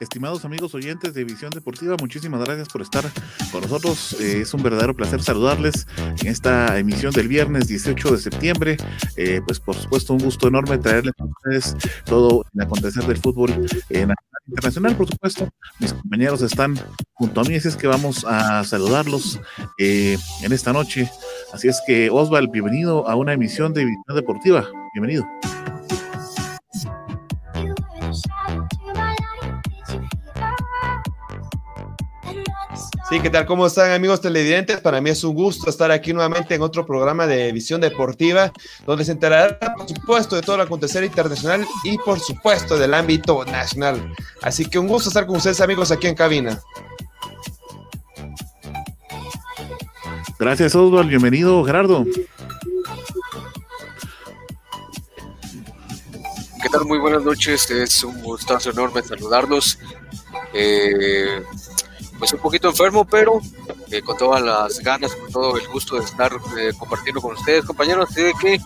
Estimados amigos oyentes de Visión Deportiva, muchísimas gracias por estar con nosotros. Eh, es un verdadero placer saludarles en esta emisión del viernes 18 de septiembre. Eh, pues por supuesto un gusto enorme traerles a ustedes todo el acontecer del fútbol nacional internacional, por supuesto. Mis compañeros están junto a mí, así es que vamos a saludarlos eh, en esta noche. Así es que Osval, bienvenido a una emisión de Visión Deportiva. Bienvenido. Sí, ¿qué tal? ¿Cómo están amigos televidentes? Para mí es un gusto estar aquí nuevamente en otro programa de visión deportiva, donde se enterará, por supuesto, de todo el acontecer internacional y, por supuesto, del ámbito nacional. Así que un gusto estar con ustedes, amigos, aquí en cabina. Gracias, Oswald. Bienvenido, Gerardo. ¿Qué tal? Muy buenas noches. Es un gustazo enorme saludarlos. Eh, pues un poquito enfermo, pero eh, con todas las ganas, con todo el gusto de estar eh, compartiendo con ustedes, compañeros. Así de que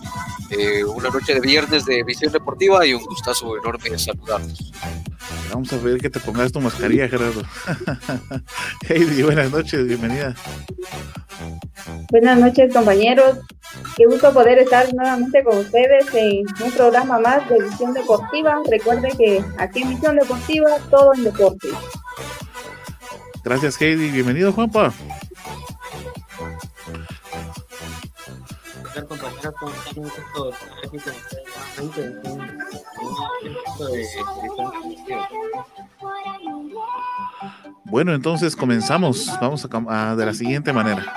eh, una noche de viernes de visión deportiva y un gustazo enorme de saludarlos. Vamos a ver que te pongas tu mascarilla, Gerardo. Heidi, buenas noches, bienvenida. Buenas noches, compañeros. Qué gusto poder estar nuevamente con ustedes en un programa más de visión deportiva. Recuerden que aquí en visión deportiva todo en deporte. Gracias, Heidi. Bienvenido, Juanpa. Bueno, entonces comenzamos. Vamos a, de la siguiente manera.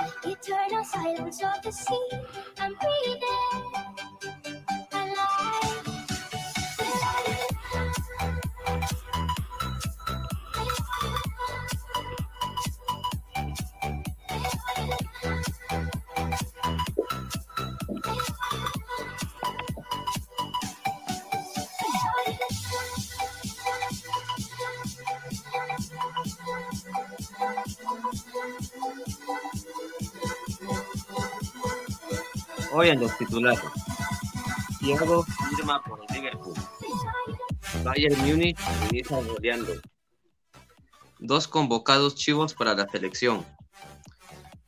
Hoy en los titulares. Thiago firma por Liverpool. Bayern Múnich inicia goleando. Dos convocados chivos para la selección.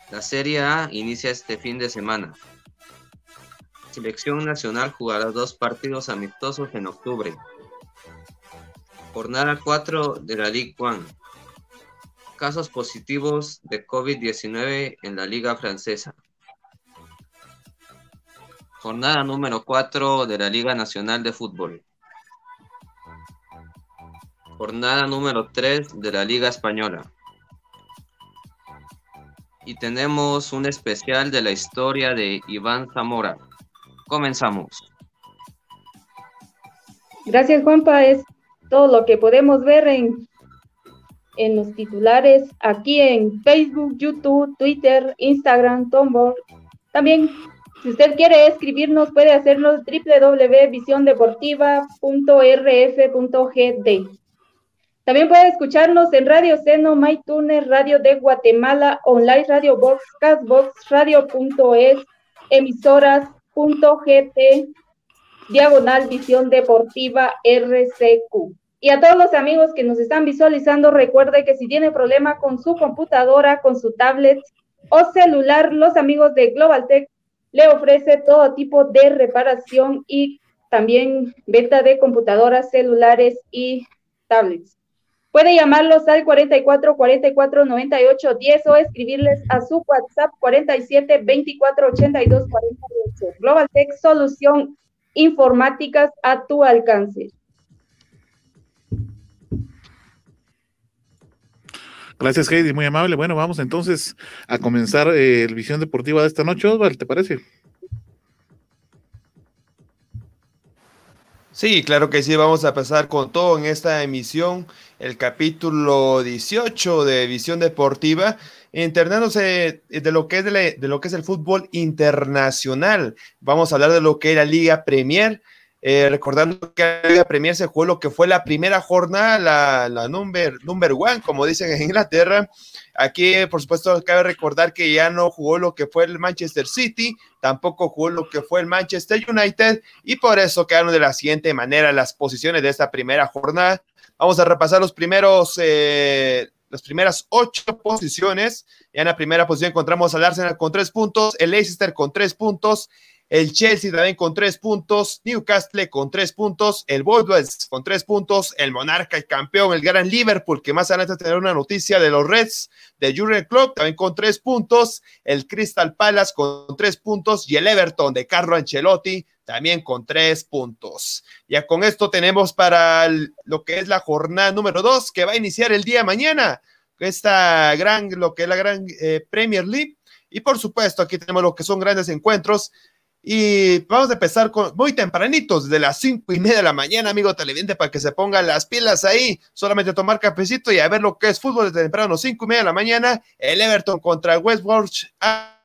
La Serie A inicia este fin de semana. Selección Nacional jugará dos partidos amistosos en octubre. Jornada 4 de la Ligue 1. Casos positivos de COVID-19 en la Liga Francesa. Jornada número 4 de la Liga Nacional de Fútbol. Jornada número 3 de la Liga Española. Y tenemos un especial de la historia de Iván Zamora. Comenzamos. Gracias, Juanpa. Es todo lo que podemos ver en, en los titulares aquí en Facebook, YouTube, Twitter, Instagram, Tumblr. También si usted quiere escribirnos, puede hacerlo www.visiondeportiva.rf.gd. También puede escucharnos en Radio Seno, MyTuner, Radio de Guatemala, Online Radio Box, Castbox, Radio.es, emisoras.gt, Diagonal Visión Deportiva RCQ. Y a todos los amigos que nos están visualizando, recuerde que si tiene problema con su computadora, con su tablet o celular, los amigos de Global Tech le ofrece todo tipo de reparación y también venta de computadoras, celulares y tablets. Puede llamarlos al 44 44 98 10 o escribirles a su WhatsApp 47 24 82 48. Global Tech Solución Informáticas a tu alcance. Gracias, Heidi, muy amable. Bueno, vamos entonces a comenzar eh, el visión deportiva de esta noche, Osvaldo, ¿te parece? Sí, claro que sí, vamos a pasar con todo en esta emisión, el capítulo 18 de Visión Deportiva, internándose de lo que es de, lo que es el fútbol internacional. Vamos a hablar de lo que es la Liga Premier. Eh, recordando que la Premier se jugó lo que fue la primera jornada, la, la number, number one, como dicen en Inglaterra. Aquí, por supuesto, cabe recordar que ya no jugó lo que fue el Manchester City, tampoco jugó lo que fue el Manchester United, y por eso quedaron de la siguiente manera las posiciones de esta primera jornada. Vamos a repasar los primeros, eh, las primeras ocho posiciones. Ya en la primera posición encontramos al Arsenal con tres puntos, el Leicester con tres puntos, el Chelsea también con tres puntos, Newcastle con tres puntos, el Wolves con tres puntos, el Monarca, el campeón, el gran Liverpool, que más adelante tendrá una noticia de los Reds de Jurgen Klopp, también con tres puntos, el Crystal Palace con tres puntos y el Everton de Carlo Ancelotti también con tres puntos. Ya con esto tenemos para lo que es la jornada número dos, que va a iniciar el día de mañana, esta gran, lo que es la gran eh, Premier League. Y por supuesto, aquí tenemos lo que son grandes encuentros. Y vamos a empezar con muy tempranitos, desde las cinco y media de la mañana, amigo televidente, para que se pongan las pilas ahí, solamente tomar cafecito y a ver lo que es fútbol desde temprano, cinco y media de la mañana, el Everton contra el West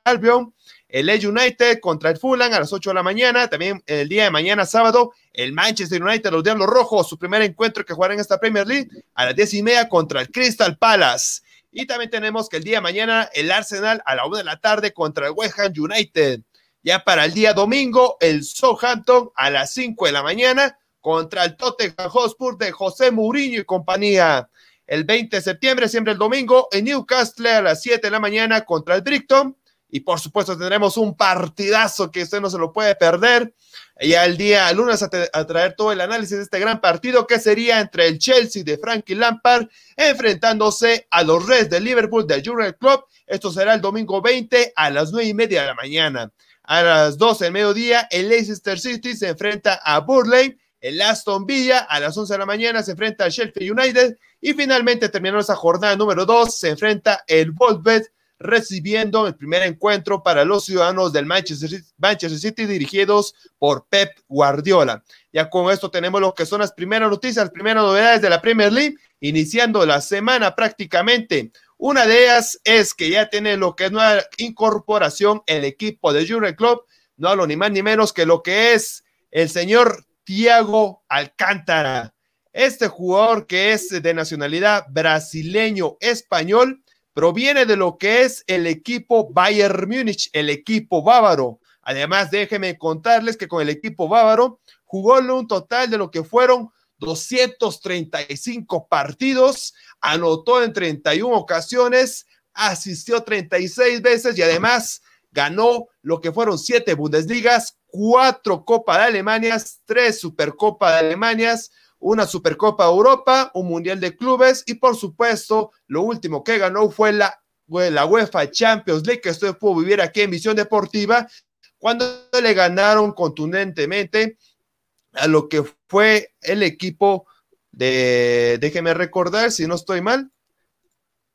Albion, el E United contra el Fulham a las 8 de la mañana, también el día de mañana, sábado, el Manchester United, los Diablos Rojos, su primer encuentro que jugarán en esta Premier League, a las diez y media contra el Crystal Palace. Y también tenemos que el día de mañana, el Arsenal a la una de la tarde contra el West Ham United. Ya para el día domingo, el Southampton a las 5 de la mañana contra el Tottenham Hotspur de José Mourinho y compañía. El 20 de septiembre, siempre el domingo, en Newcastle a las 7 de la mañana contra el Brighton. Y por supuesto tendremos un partidazo que usted no se lo puede perder. Ya el día lunes a, traer todo el análisis de este gran partido que sería entre el Chelsea de Frankie Lampard enfrentándose a los Reds de Liverpool del Jurgen Club. Esto será el domingo 20 a las 9 y media de la mañana. A las 12 del mediodía, el Leicester City se enfrenta a Burley. El Aston Villa a las 11 de la mañana se enfrenta al Sheffield United. Y finalmente, terminando esa jornada número 2, se enfrenta el Wolves recibiendo el primer encuentro para los ciudadanos del Manchester Manchester City, dirigidos por Pep Guardiola. Ya con esto tenemos lo que son las primeras noticias, las primeras novedades de la Premier League, iniciando la semana prácticamente. Una de ellas es que ya tiene lo que es nueva incorporación el equipo de Jurgen Club, no hablo ni más ni menos que lo que es el señor Thiago Alcántara. Este jugador que es de nacionalidad brasileño-español proviene de lo que es el equipo Bayern Múnich, el equipo bávaro. Además, déjenme contarles que con el equipo bávaro jugó un total de lo que fueron 235 partidos, anotó en 31 ocasiones, asistió 36 veces y además ganó lo que fueron siete Bundesligas, cuatro Copa de Alemania, tres Supercopa de Alemania, una Supercopa Europa, un Mundial de Clubes y por supuesto lo último que ganó fue la, la UEFA Champions League que usted pudo vivir aquí en Visión Deportiva cuando le ganaron contundentemente a lo que fue el equipo de, déjeme recordar si no estoy mal,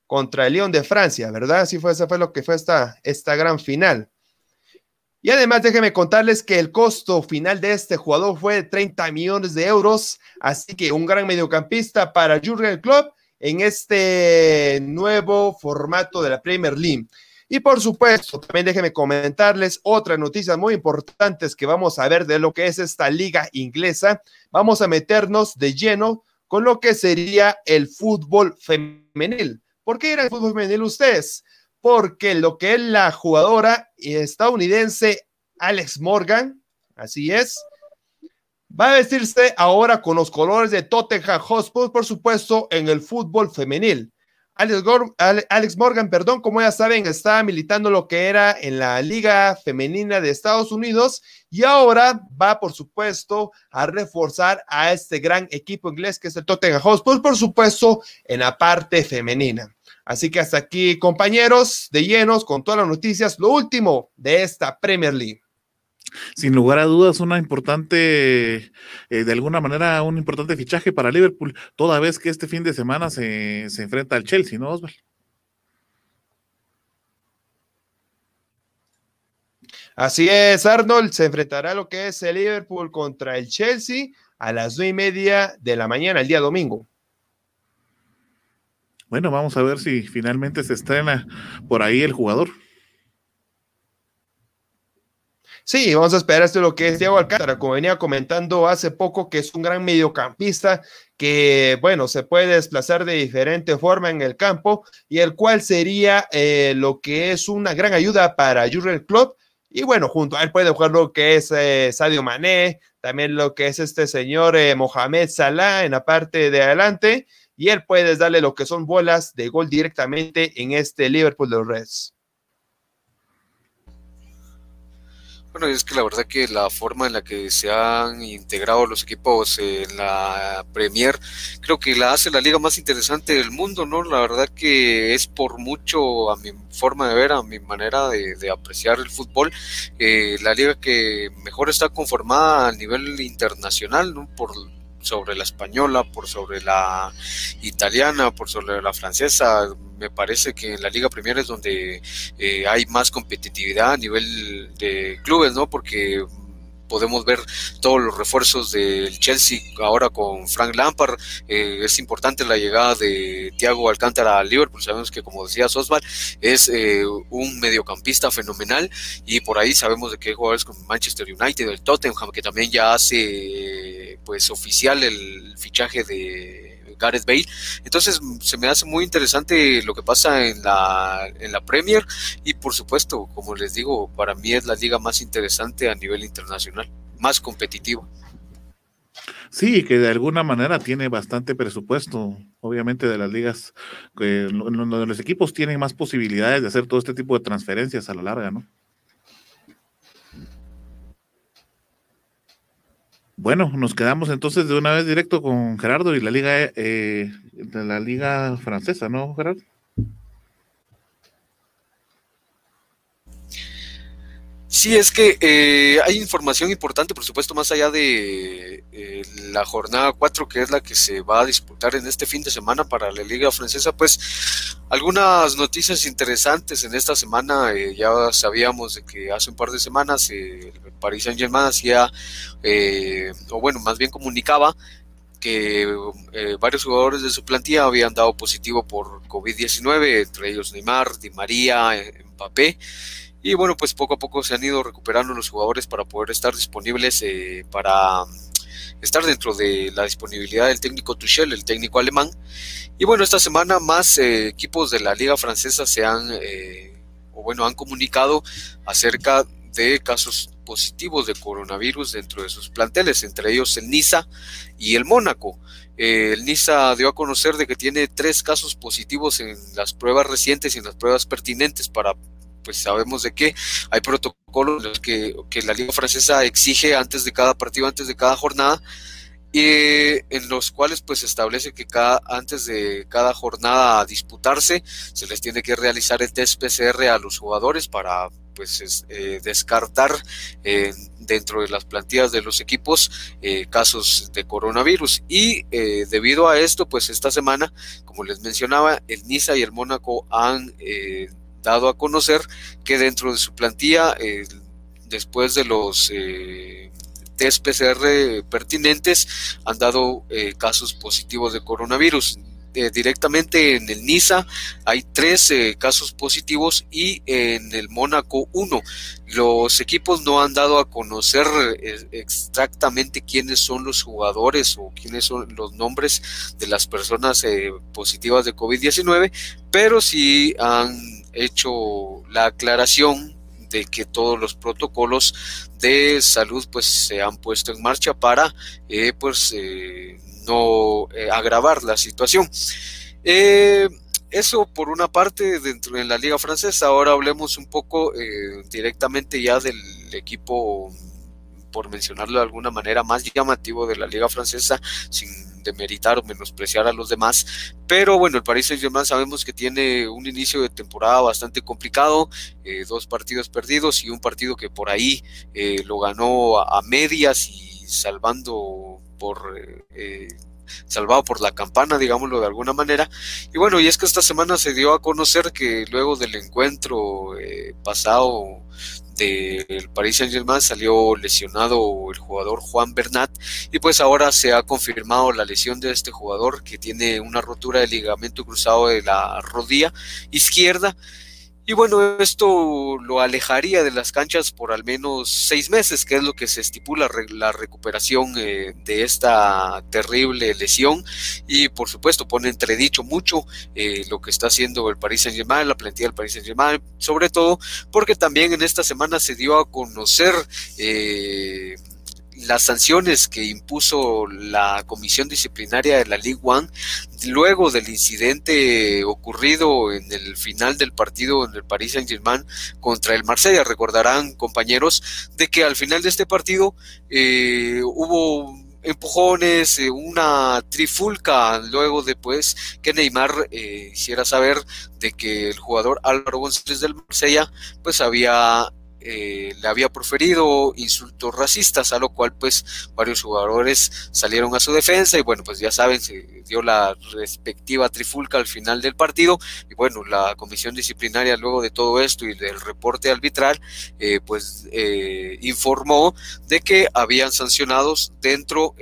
contra el Lyon de Francia, ¿verdad? Así fue, eso fue lo que fue esta, esta gran final. Y además déjenme contarles que el costo final de este jugador fue de 30 millones de euros, así que un gran mediocampista para Jurgen Klopp en este nuevo formato de la Premier League. Y por supuesto, también déjenme comentarles otras noticias muy importantes que vamos a ver de lo que es esta liga inglesa. Vamos a meternos de lleno con lo que sería el fútbol femenil. ¿Por qué era el fútbol femenil ustedes? Porque lo que es la jugadora estadounidense Alex Morgan, así es, va a vestirse ahora con los colores de Tottenham Hotspur, por supuesto, en el fútbol femenil. Alex, Morgan, perdón, como ya saben, estaba militando lo que era en la Liga Femenina de Estados Unidos y ahora va, por supuesto, a reforzar a este gran equipo inglés que es el Tottenham Hotspur, por supuesto, en la parte femenina. Así que hasta aquí, compañeros, de llenos con todas las noticias, lo último de esta Premier League sin lugar a dudas, una importante, eh, de alguna manera, un importante fichaje para Liverpool, toda vez que este fin de semana se, se enfrenta al Chelsea, ¿no, Osvaldo? Así es, Arnold, se enfrentará a lo que es el Liverpool contra el Chelsea a las nueve y media de la mañana, el día domingo. Bueno, vamos a ver si finalmente se estrena por ahí el jugador. Sí, vamos a esperar esto lo que es Diego Alcántara, como venía comentando hace poco, que es un gran mediocampista que, bueno, se puede desplazar de diferente forma en el campo y el cual sería eh, lo que es una gran ayuda para Jurgen Klopp. Y bueno, junto a él puede jugar lo que es eh, Sadio Mané, también lo que es este señor eh, Mohamed Salah en la parte de adelante, y él puede darle lo que son bolas de gol directamente en este Liverpool de los Reds. Bueno, es que la verdad que la forma en la que se han integrado los equipos en la Premier, creo que la hace la liga más interesante del mundo, ¿no? La verdad que es por mucho, a mi forma de ver, a mi manera de, apreciar el fútbol, eh, la liga que mejor está conformada a nivel internacional, ¿no? Por sobre la española, por sobre la italiana, por sobre la francesa. Me parece que en la Liga Premier es donde eh, hay más competitividad a nivel de clubes, ¿no? Porque podemos ver todos los refuerzos del Chelsea ahora con Frank Lampard. Eh, es importante la llegada de Thiago Alcántara al Liverpool. Sabemos que, como decía Sosval, es eh, un mediocampista fenomenal y por ahí sabemos de que hay jugadores como Manchester United, el Tottenham, que también ya hace pues oficial el fichaje de Gareth Bale. Entonces se me hace muy interesante lo que pasa en la, en la Premier y por supuesto, como les digo, para mí es la liga más interesante a nivel internacional, más competitiva. Sí, que de alguna manera tiene bastante presupuesto, obviamente de las ligas, que los equipos tienen más posibilidades de hacer todo este tipo de transferencias a la larga, ¿no? Bueno, nos quedamos entonces de una vez directo con Gerardo y la liga, eh, la liga francesa, ¿no, Gerardo? Sí, es que eh, hay información importante, por supuesto, más allá de eh, la jornada 4, que es la que se va a disputar en este fin de semana para la Liga Francesa, pues algunas noticias interesantes en esta semana. Eh, ya sabíamos de que hace un par de semanas el Paris Saint-Germain hacía, o bueno, más bien comunicaba que varios jugadores de su plantilla habían dado positivo por COVID-19, entre ellos Neymar, Di María, Mbappé. Y bueno, pues poco a poco se han ido recuperando los jugadores para poder estar disponibles eh, para mm, estar dentro de la disponibilidad del técnico Tuchel, el técnico alemán. Y bueno, esta semana más eh, equipos de la liga francesa se han, eh, o bueno, han comunicado acerca de casos positivos de coronavirus dentro de sus planteles, entre ellos el Niza y el Mónaco. el Niza dio a conocer de que tiene tres casos positivos en las pruebas recientes y en las pruebas pertinentes para pues sabemos de que hay protocolos que, que la Liga Francesa exige antes de cada partido, antes de cada jornada, y en los cuales pues establece que cada, antes de cada jornada a disputarse se les tiene que realizar el test PCR a los jugadores para pues eh, descartar eh, dentro de las plantillas de los equipos eh, casos de coronavirus. Y debido a esto pues esta semana como les mencionaba el Niza y el Mónaco han dado a conocer que dentro de su plantilla, eh, después de los eh, test PCR pertinentes, han dado eh, casos positivos de coronavirus. directamente en el NISA hay tres casos positivos y en el Mónaco uno. Los equipos no han dado a conocer exactamente quiénes son los jugadores o quiénes son los nombres de las personas positivas de COVID-19, pero sí han hecho la aclaración de que todos los protocolos de salud pues se han puesto en marcha para eh, pues eh, no eh, agravar la situación. eso por una parte dentro de la liga francesa. Ahora hablemos un poco directamente ya del equipo, por mencionarlo de alguna manera, más llamativo de la liga francesa, sin demeritar o menospreciar a los demás. Pero bueno, el Paris Saint-Germain sabemos que tiene un inicio de temporada bastante complicado, eh, dos partidos perdidos y un partido que por ahí eh, lo ganó a, medias y salvando por... Eh, salvado por la campana, digámoslo de alguna manera. Y bueno, y es que esta semana se dio a conocer que luego del encuentro eh, pasado del Paris Saint Germain salió lesionado el jugador Juan Bernat y pues ahora se ha confirmado la lesión de este jugador que tiene una rotura de ligamento cruzado de la rodilla izquierda y bueno, esto lo alejaría de las canchas por al menos seis meses, que es lo que se estipula la recuperación eh, de esta terrible lesión. Y por supuesto pone entredicho mucho eh, lo que está haciendo el Paris Saint Germain, la plantilla del Paris Saint Germain, sobre todo porque también en esta semana se dio a conocer eh, las sanciones que impuso la comisión disciplinaria de la Ligue One luego del incidente ocurrido en el final del partido en el Paris Saint-Germain contra el Marsella. Recordarán, compañeros, de que al final de este partido eh, hubo empujones, eh, una trifulca, luego después que Neymar eh, hiciera saber de que el jugador Álvaro González del Marsella pues había eh, le había proferido insultos racistas, a lo cual pues varios jugadores salieron a su defensa y bueno, pues ya saben, se dio la respectiva trifulca al final del partido y bueno, la comisión disciplinaria luego de todo esto y del reporte arbitral, eh, pues eh, informó de que habían sancionados dentro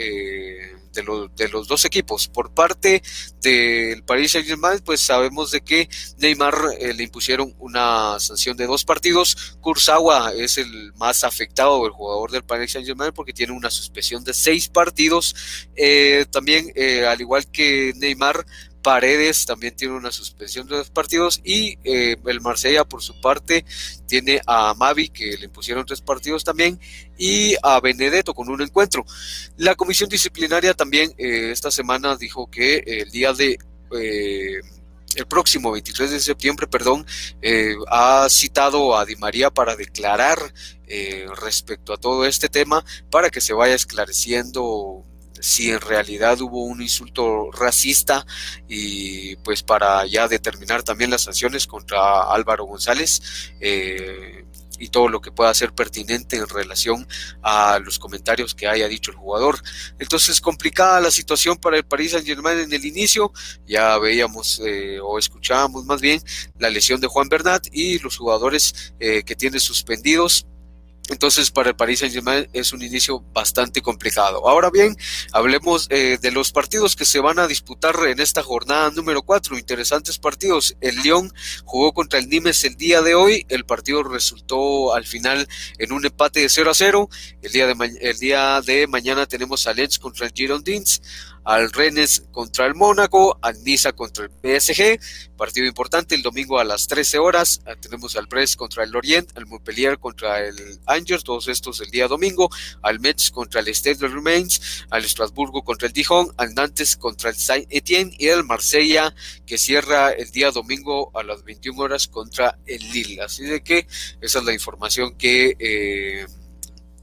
de, los dos equipos. Por parte del Paris Saint-Germain, pues sabemos de que Neymar eh, le impusieron una sanción de dos partidos. Kurzawa es el más afectado, el jugador del Paris Saint-Germain, porque tiene una suspensión de seis partidos. Eh, también, eh, al igual que Neymar, Paredes también tiene una suspensión de dos partidos y eh, el Marsella por su parte tiene a Mavi que le impusieron tres partidos también y a Benedetto con un encuentro. La comisión disciplinaria también eh, esta semana dijo que el día de eh, el próximo 23 de septiembre, perdón, ha citado a Di María para declarar respecto a todo este tema para que se vaya esclareciendo si en realidad hubo un insulto racista y pues para ya determinar también las sanciones contra Álvaro González eh, y todo lo que pueda ser pertinente en relación a los comentarios que haya dicho el jugador. Entonces, complicada la situación para el Paris Saint Germain en el inicio, ya veíamos eh, o escuchábamos más bien la lesión de Juan Bernat y los jugadores eh, que tiene suspendidos entonces, para el Paris Saint-Germain es un inicio bastante complicado. Ahora bien, hablemos eh, de los partidos que se van a disputar en esta jornada número 4. Interesantes partidos. El Lyon jugó contra el Nimes el día de hoy. El partido resultó al final en un empate de 0 a 0. El día de, de mañana tenemos a Lens contra el Girondins al Rennes contra el Mónaco, al Niza contra el PSG, partido importante el domingo a las 13 horas, ah, tenemos al Brest contra el Lorient, al Montpellier contra el Angers, todos estos el día domingo, al Metz contra el Stade de Remains, al Estrasburgo contra el Dijon, al Nantes contra el Saint-Étienne y el Marsella que cierra el día domingo a las 21 horas contra el Lille. Así de que esa es la información que... Eh,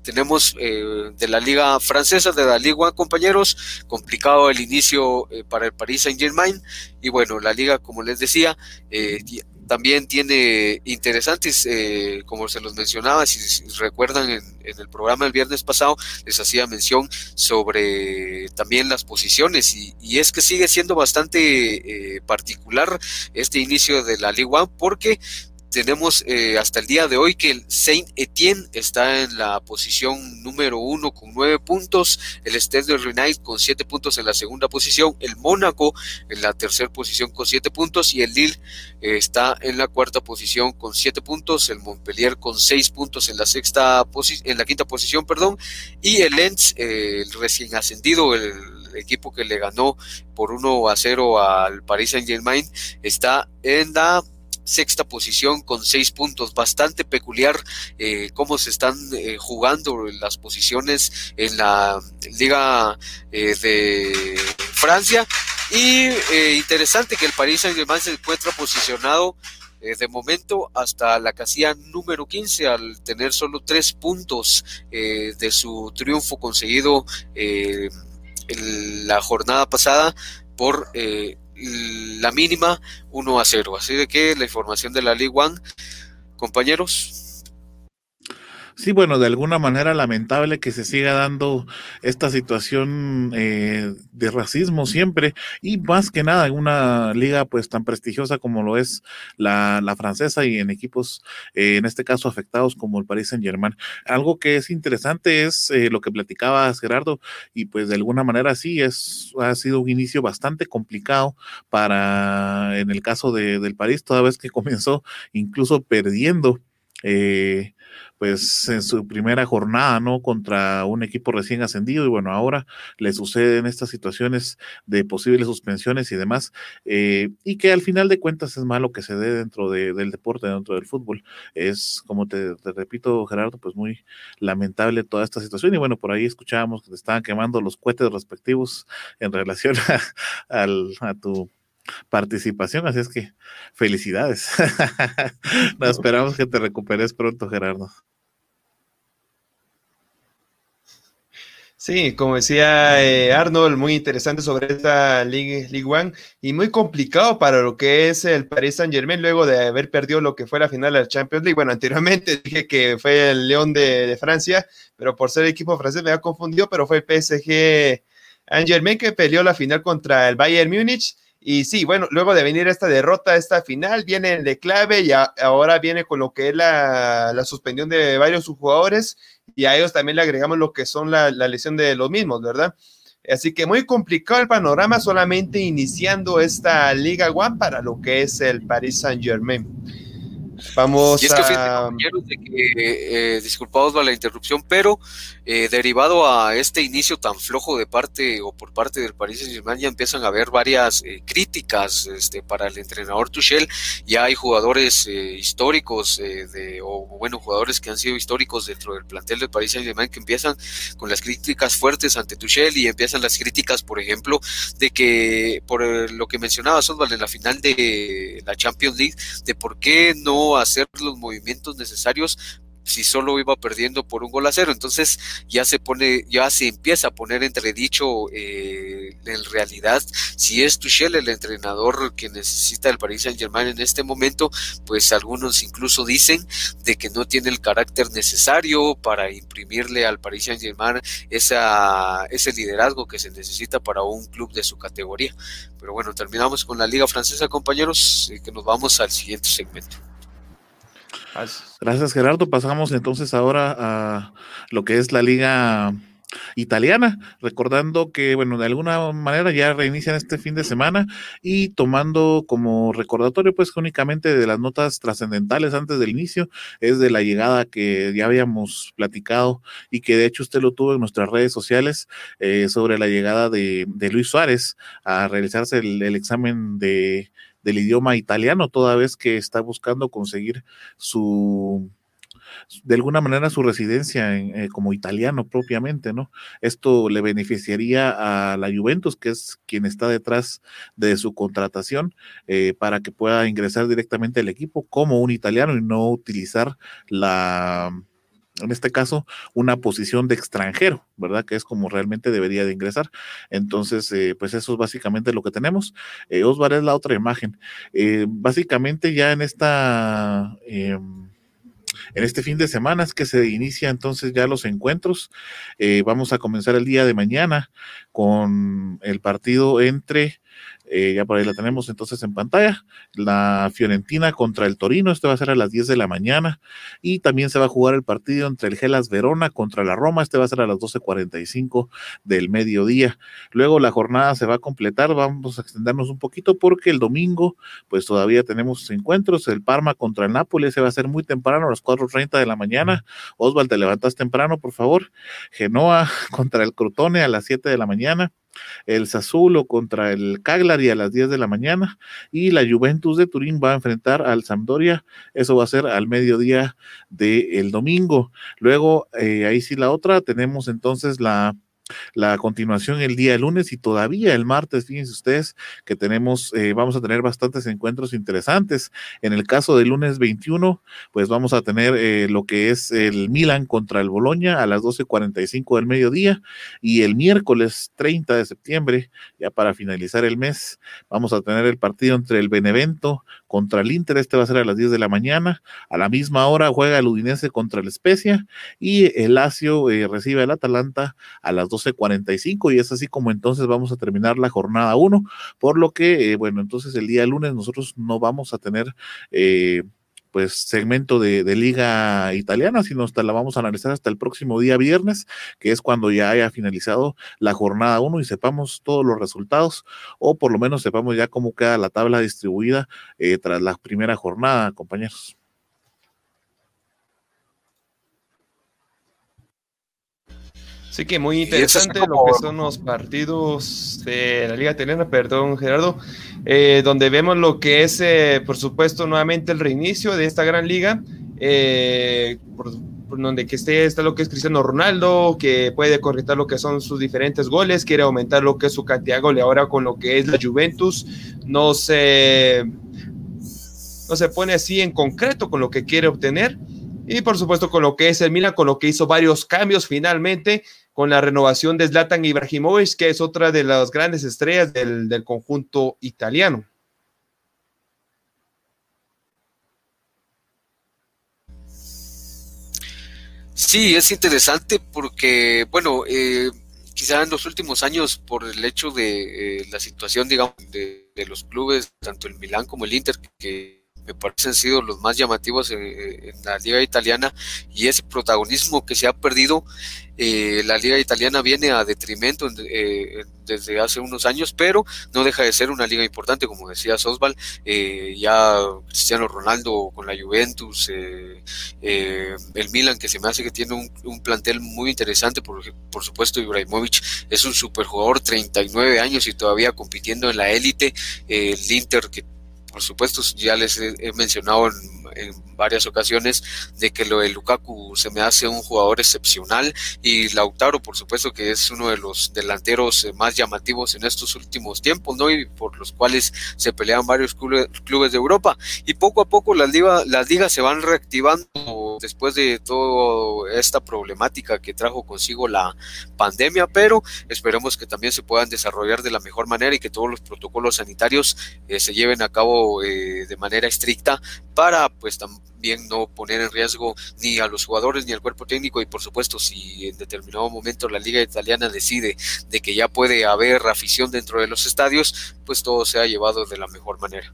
tenemos eh, de la liga francesa, de la liga compañeros, complicado el inicio eh, para el Paris Saint Germain y bueno, la liga como les decía, eh, también tiene interesantes, como se los mencionaba, si, recuerdan en, el programa el viernes pasado, les hacía mención sobre también las posiciones. Y, es que sigue siendo bastante particular este inicio de la Liga One porque tenemos eh, hasta el día de hoy que el Saint Etienne está en la posición número uno con nueve puntos, el Stade de Renais con siete puntos en la segunda posición, el Mónaco en la tercera posición con siete puntos y el Lille eh, está en la cuarta posición con siete puntos, el Montpellier con seis puntos en la sexta en la quinta posición, perdón, y el Lens, eh, el recién ascendido, el equipo que le ganó por 1 a 0 al Paris Saint Germain, está en la sexta posición con seis puntos. Bastante peculiar eh, cómo se están eh, jugando las posiciones en la Liga eh, de Francia. Y interesante que el París Saint-Germain se encuentra posicionado de momento hasta la casilla número 15 al tener solo tres puntos de su triunfo conseguido en la jornada pasada por la mínima 1 a 0. Así de que la información de la League One, compañeros. Sí, bueno, de alguna manera lamentable que se siga dando esta situación eh, de racismo siempre y más que nada en una liga pues tan prestigiosa como lo es la, francesa y en equipos eh, en este caso afectados como el Paris Saint Germain. Algo que es interesante es eh, lo que platicabas Gerardo y pues de alguna manera sí es ha sido un inicio bastante complicado para en el caso de, del París toda vez que comenzó incluso perdiendo. Eh, pues en su primera jornada, ¿no? Contra un equipo recién ascendido y bueno, ahora le suceden estas situaciones de posibles suspensiones y demás, eh, y que al final de cuentas es malo que se dé dentro del deporte, dentro del fútbol. Es, como te, repito, Gerardo, pues muy lamentable toda esta situación y bueno, por ahí escuchábamos que te estaban quemando los cohetes respectivos en relación a tu participación, así es que felicidades. Nos esperamos que te recuperes pronto, Gerardo. Sí, como decía eh, Arnold, muy interesante sobre esta League, League One y muy complicado para lo que es el Paris Saint Germain luego de haber perdido lo que fue la final de la Champions League. Bueno, anteriormente dije que fue el León de, Francia, pero por ser equipo francés me había confundido, pero fue el PSG Saint Germain que peleó la final contra el Bayern Múnich y sí, bueno, luego de venir esta derrota, esta final, viene el de clave y ahora viene con lo que es la, la, suspensión de varios jugadores y a ellos también le agregamos lo que son la, la, lesión de los mismos, ¿verdad? Así que muy complicado el panorama solamente iniciando esta Liga One para lo que es el Paris Saint Germain. Vamos y es que, a... de que, eh, disculpados por la interrupción, pero eh, derivado a este inicio tan flojo de parte o por parte del Paris Saint-Germain ya empiezan a haber varias eh, críticas este, para el entrenador Tuchel. Ya hay jugadores eh, históricos de, o bueno, jugadores que han sido históricos dentro del plantel del Paris Saint-Germain que empiezan con las críticas fuertes ante Tuchel y empiezan las críticas, por ejemplo, de que por lo que mencionaba Osvaldo en la final de la Champions League, de por qué no hacer los movimientos necesarios si solo iba perdiendo por un gol a cero. Entonces ya se pone, ya se empieza a poner entredicho eh, en realidad si es Tuchel el entrenador que necesita el Paris Saint Germain en este momento, pues algunos incluso dicen de que no tiene el carácter necesario para imprimirle al Paris Saint Germain esa, ese liderazgo que se necesita para un club de su categoría. Pero bueno, terminamos con la Liga Francesa, compañeros, y que nos vamos al siguiente segmento. Gracias, Gerardo. Pasamos entonces ahora a lo que es la liga italiana, recordando que, bueno, de alguna manera ya reinician este fin de semana y tomando como recordatorio, pues, únicamente de las notas trascendentales antes del inicio, es de la llegada que ya habíamos platicado y que de hecho usted lo tuvo en nuestras redes sociales eh, sobre la llegada de, Luis Suárez a realizarse el examen de del idioma italiano, toda vez que está buscando conseguir su, de alguna manera su residencia eh, como italiano propiamente, ¿no? Esto le beneficiaría a la Juventus, que es quien está detrás de su contratación, eh, para que pueda ingresar directamente al equipo como un italiano y no utilizar la en este caso, una posición de extranjero, ¿verdad? Que es como realmente debería de ingresar. Entonces, eh, pues eso es básicamente lo que tenemos. Eh, Osvar es la otra imagen. Eh, básicamente ya en esta... Em, en este fin de semana es que se inicia entonces ya los encuentros. vamos a comenzar el día de mañana con el partido entre eh, ya por ahí la tenemos entonces en pantalla. La Fiorentina contra el Torino, este va a ser a las 10 de la mañana. Y también se va a jugar el partido entre el Gelas Verona contra la Roma, este va a ser a las 12.45 del mediodía. Luego la jornada se va a completar, vamos a extendernos un poquito porque el domingo pues todavía tenemos encuentros. El Parma contra el Nápoles, se va a ser muy temprano, a las 4.30 de la mañana. Osval, te levantas temprano, por favor. Genoa contra el Crotone a las 7 de la mañana el Sassuolo contra el Cagliari a las 10 de la mañana y la Juventus de Turín va a enfrentar al Sampdoria, eso va a ser al mediodía del domingo. Luego, eh, ahí sí la otra, tenemos entonces la la continuación el día lunes y todavía el martes, fíjense ustedes que tenemos, eh, vamos a tener bastantes encuentros interesantes. En el caso del lunes 21, pues vamos a tener eh, lo que es el Milan contra el Boloña a las 12.45 del mediodía y el miércoles 30 de septiembre, ya para finalizar el mes, vamos a tener el partido entre el Benevento contra el Inter, este va a ser a las 10 de la mañana, a la misma hora juega el Udinese contra el Especia y el Lazio eh, recibe al Atalanta a las 12.45 y es así como entonces vamos a terminar la jornada 1, por lo que, eh, bueno, entonces el día lunes nosotros no vamos a tener... Eh, pues segmento de, de, liga italiana, sino hasta la vamos a analizar hasta el próximo día viernes, que es cuando ya haya finalizado la jornada 1 y sepamos todos los resultados, o por lo menos sepamos ya cómo queda la tabla distribuida eh, tras la primera jornada, compañeros. Sí que muy interesante lo que son los partidos de la Liga Italiana, perdón Gerardo, eh, donde vemos lo que es, eh, por supuesto, nuevamente el reinicio de esta gran liga, eh, por, donde que esté está lo que es Cristiano Ronaldo, que puede correctar lo que son sus diferentes goles, quiere aumentar lo que es su cantidad de goles ahora con lo que es la Juventus, no se, no se pone así en concreto con lo que quiere obtener. Y por supuesto con lo que es el Milan, con lo que hizo varios cambios finalmente, con la renovación de Zlatan Ibrahimovic, que es otra de las grandes estrellas del, conjunto italiano. Sí, es interesante porque, bueno, eh, quizá en los últimos años, por el hecho de eh, la situación, digamos, de, de, los clubes, tanto el Milán como el Inter, que me parecen sido los más llamativos en, la liga italiana y ese protagonismo que se ha perdido, eh, la liga italiana viene a detrimento eh, desde hace unos años, pero no deja de ser una liga importante, como decía Sosval, eh, ya Cristiano Ronaldo con la Juventus, el Milan que se me hace que tiene un, plantel muy interesante, por, por supuesto Ibrahimovic es un superjugador, 39 años y todavía compitiendo en la élite, el Inter que por supuesto, ya les he, mencionado en, varias ocasiones de que lo de Lukaku se me hace un jugador excepcional y Lautaro, por supuesto, que es uno de los delanteros eh, más llamativos en estos últimos tiempos, ¿no? Y por los cuales se pelean varios clubes, de Europa. Y poco a poco las, las ligas se van reactivando después de toda esta problemática que trajo consigo la pandemia, pero esperemos que también se puedan desarrollar de la mejor manera y que todos los protocolos sanitarios eh, se lleven a cabo eh, de manera estricta para pues también no poner en riesgo ni a los jugadores ni al cuerpo técnico y por supuesto si en determinado momento la liga italiana decide de que ya puede haber afición dentro de los estadios pues todo se ha llevado de la mejor manera.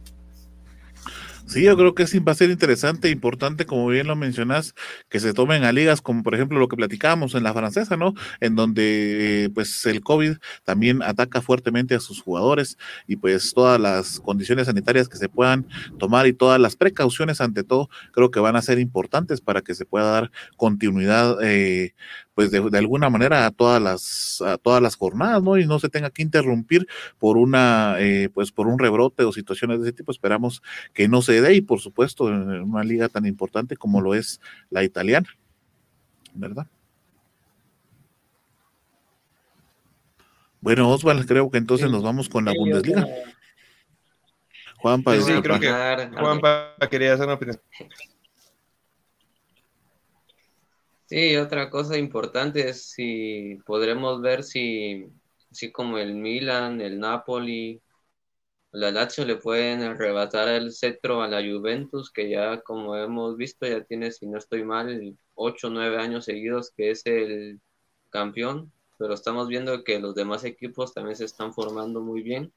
Sí, yo creo que sí va a ser interesante e importante, como bien lo mencionas, que se tomen a ligas como por ejemplo lo que platicábamos en la francesa, ¿no? En donde pues el COVID también ataca fuertemente a sus jugadores y pues todas las condiciones sanitarias que se puedan tomar y todas las precauciones ante todo, creo que van a ser importantes para que se pueda dar continuidad eh, pues de, alguna manera a todas las a todas las jornadas, ¿no? Y no se tenga que interrumpir por una eh, pues por un rebrote o situaciones de ese tipo. Esperamos que no se dé y por supuesto en una liga tan importante como lo es la italiana, ¿verdad? Bueno, Osvaldo, creo que entonces nos vamos con la Bundesliga. Juanpa, sí, creo que Juanpa quería hacer una opinión. Sí, otra cosa importante es si podremos ver si, si como el Milan, el Napoli, la Lazio le pueden arrebatar el cetro a la Juventus, que ya como hemos visto ya tiene, si no estoy mal, 8 o 9 años seguidos que es el campeón, pero estamos viendo que los demás equipos también se están formando muy bien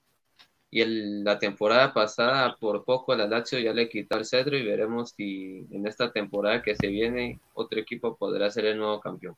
y la temporada pasada por poco la Lazio ya le quitó el cedro y veremos si en esta temporada que se viene otro equipo podrá ser el nuevo campeón.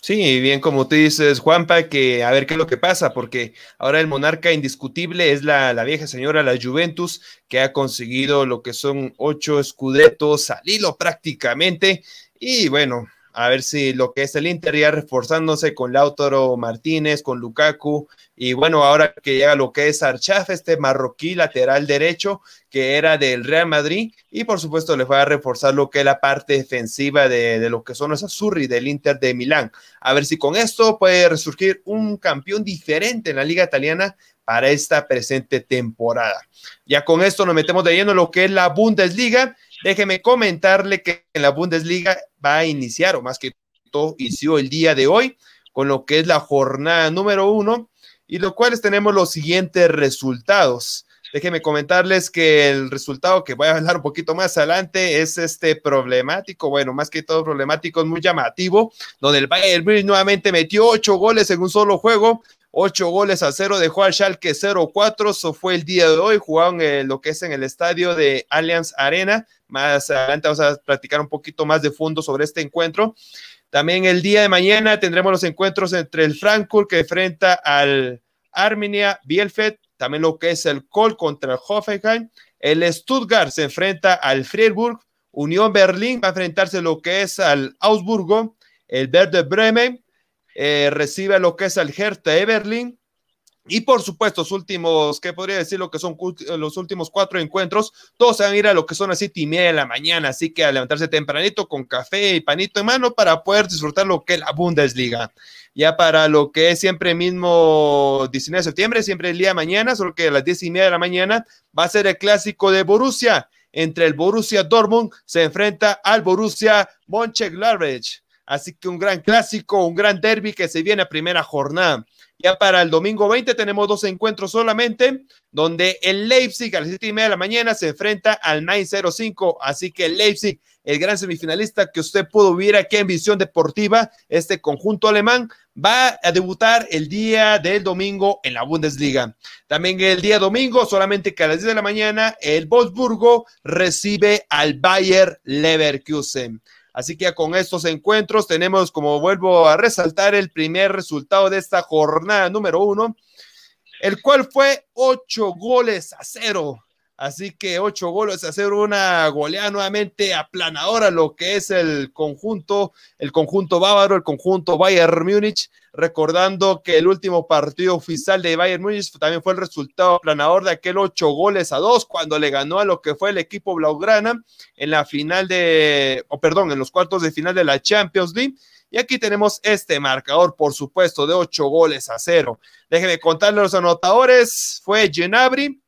Sí, bien como tú dices, Juanpa, que a ver qué es lo que pasa, porque ahora el monarca indiscutible es la, la vieja señora, la Juventus, que ha conseguido lo que son ocho escudetos al hilo prácticamente. Y bueno, a ver si lo que es el Inter ya reforzándose con Lautaro Martínez, con Lukaku, y bueno, ahora que llega lo que es Archaf, este marroquí lateral derecho, que era del Real Madrid, y por supuesto le va a reforzar lo que es la parte defensiva de, lo que son los Azzurri del Inter de Milán. A ver si con esto puede resurgir un campeón diferente en la liga italiana para esta presente temporada. Ya con esto nos metemos de lleno en lo que es la Bundesliga Déjeme comentarle que en la Bundesliga va a iniciar, o más que todo, inició el día de hoy, con lo que es la jornada número uno, y los cuales tenemos los siguientes resultados. Déjenme comentarles que el resultado que voy a hablar un poquito más adelante es este problemático, bueno, más que todo problemático, es muy llamativo, donde el Bayern nuevamente metió ocho goles en un solo juego, ocho goles a cero, dejó al Schalke 0-4, eso fue el día de hoy, jugaron lo que es en el estadio de Allianz Arena, más adelante vamos a platicar un poquito más de fondo sobre este encuentro. También el día de mañana tendremos los encuentros entre el Frankfurt que enfrenta al Arminia Bielefeld, también lo que es el Kohl contra el Hoffenheim, el Stuttgart se enfrenta al Freiburg, Unión Berlín va a enfrentarse lo que es al Augsburgo, el Verde Bremen eh, recibe lo que es el Hertha Everlin. Y por supuesto, los últimos, ¿qué podría decir? Lo que son los últimos cuatro encuentros, todos se van a ir a lo que son a siete media de la mañana, así que a levantarse tempranito con café y panito en mano para poder disfrutar lo que es la Bundesliga. Ya para lo que es siempre mismo 19 de septiembre, siempre el día de mañana, solo que a las diez y media de la mañana va a ser el clásico de Borussia. Entre el Borussia Dortmund se enfrenta al Borussia Mönchengladbach. Así que un gran clásico, un gran derby que se viene a primera jornada. Ya para el domingo 20 tenemos dos encuentros solamente, donde el Leipzig a las 7 y media de la mañana se enfrenta al 905. Así que el Leipzig, el gran semifinalista que usted pudo ver aquí en Visión Deportiva, este conjunto alemán, va a debutar el día del domingo en la Bundesliga. También el día domingo, solamente que a las 10 de la mañana, el Wolfsburgo recibe al Bayer Leverkusen. Así que con estos encuentros tenemos, como vuelvo a resaltar, el primer resultado de esta jornada número uno, el cual fue ocho goles a cero. Así que ocho goles a cero, una goleada nuevamente aplanadora lo que es el conjunto, el conjunto bávaro, el conjunto Bayern Múnich recordando que el último partido oficial de Bayern Múnich también fue el resultado planador de aquel ocho goles a dos cuando le ganó a lo que fue el equipo Blaugrana en la final de, o perdón, en los cuartos de final de la Champions League. Y aquí tenemos este marcador, por supuesto, de ocho goles a cero. Déjenme contarles los anotadores. Fue Genabri,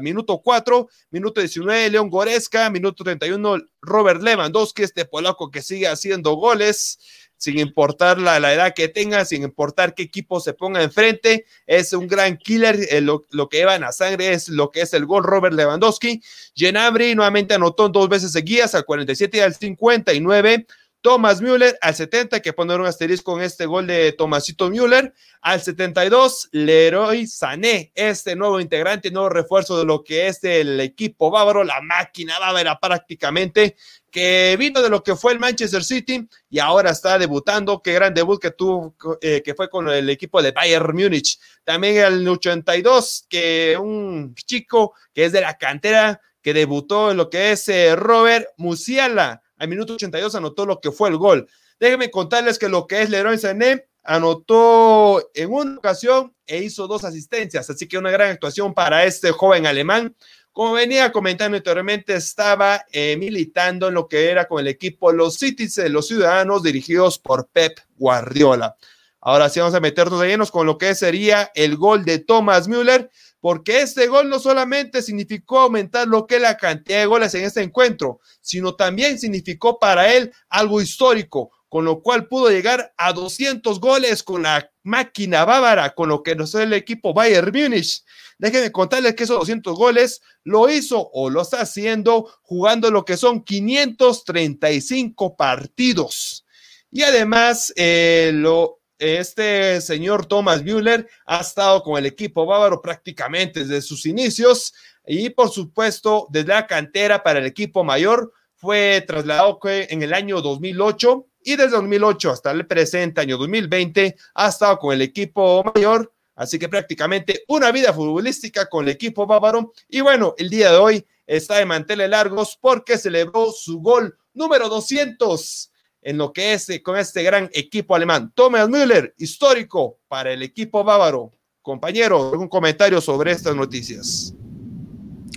minuto 4, minuto 19, León Goreska, minuto 31, Robert Lewandowski, este polaco que sigue haciendo goles sin importar la, edad que tenga, sin importar qué equipo se ponga enfrente, es un gran killer, eh, lo, que llevan a sangre es lo que es el gol Robert Lewandowski, Genabri nuevamente anotó dos veces seguidas, al 47 y al 59, Thomas Müller al 70, que poner un asterisco con este gol de Tomasito Müller. Al 72, Leroy Sané, este nuevo integrante, nuevo refuerzo de lo que es el equipo bávaro, la máquina bávara prácticamente, que vino de lo que fue el Manchester City y ahora está debutando. Qué gran debut que tuvo, eh, que fue con el equipo de Bayern Múnich. También el 82, que un chico que es de la cantera, que debutó en lo que es eh, Robert Musiala al minuto 82 anotó lo que fue el gol. Déjenme contarles que lo que es Leroy Sané anotó en una ocasión e hizo dos asistencias, así que una gran actuación para este joven alemán. Como venía comentando anteriormente, estaba eh, militando en lo que era con el equipo Los Cities, los ciudadanos dirigidos por Pep Guardiola. Ahora sí vamos a meternos de llenos con lo que sería el gol de Thomas Müller, porque este gol no solamente significó aumentar lo que es la cantidad de goles en este encuentro, sino también significó para él algo histórico, con lo cual pudo llegar a 200 goles con la máquina bávara, con lo que nos es el equipo Bayern Múnich. Déjenme contarles que esos 200 goles lo hizo o lo está haciendo jugando lo que son 535 partidos. Y además, eh, lo, este señor Thomas Müller ha estado con el equipo bávaro prácticamente desde sus inicios y por supuesto desde la cantera para el equipo mayor fue trasladado en el año 2008 y desde 2008 hasta el presente año 2020 ha estado con el equipo mayor, así que prácticamente una vida futbolística con el equipo bávaro. Y bueno, el día de hoy está de manteles largos porque celebró su gol número 200 en lo que es eh, con este gran equipo alemán. Thomas Müller, histórico para el equipo bávaro. Compañero, algún comentario sobre estas noticias.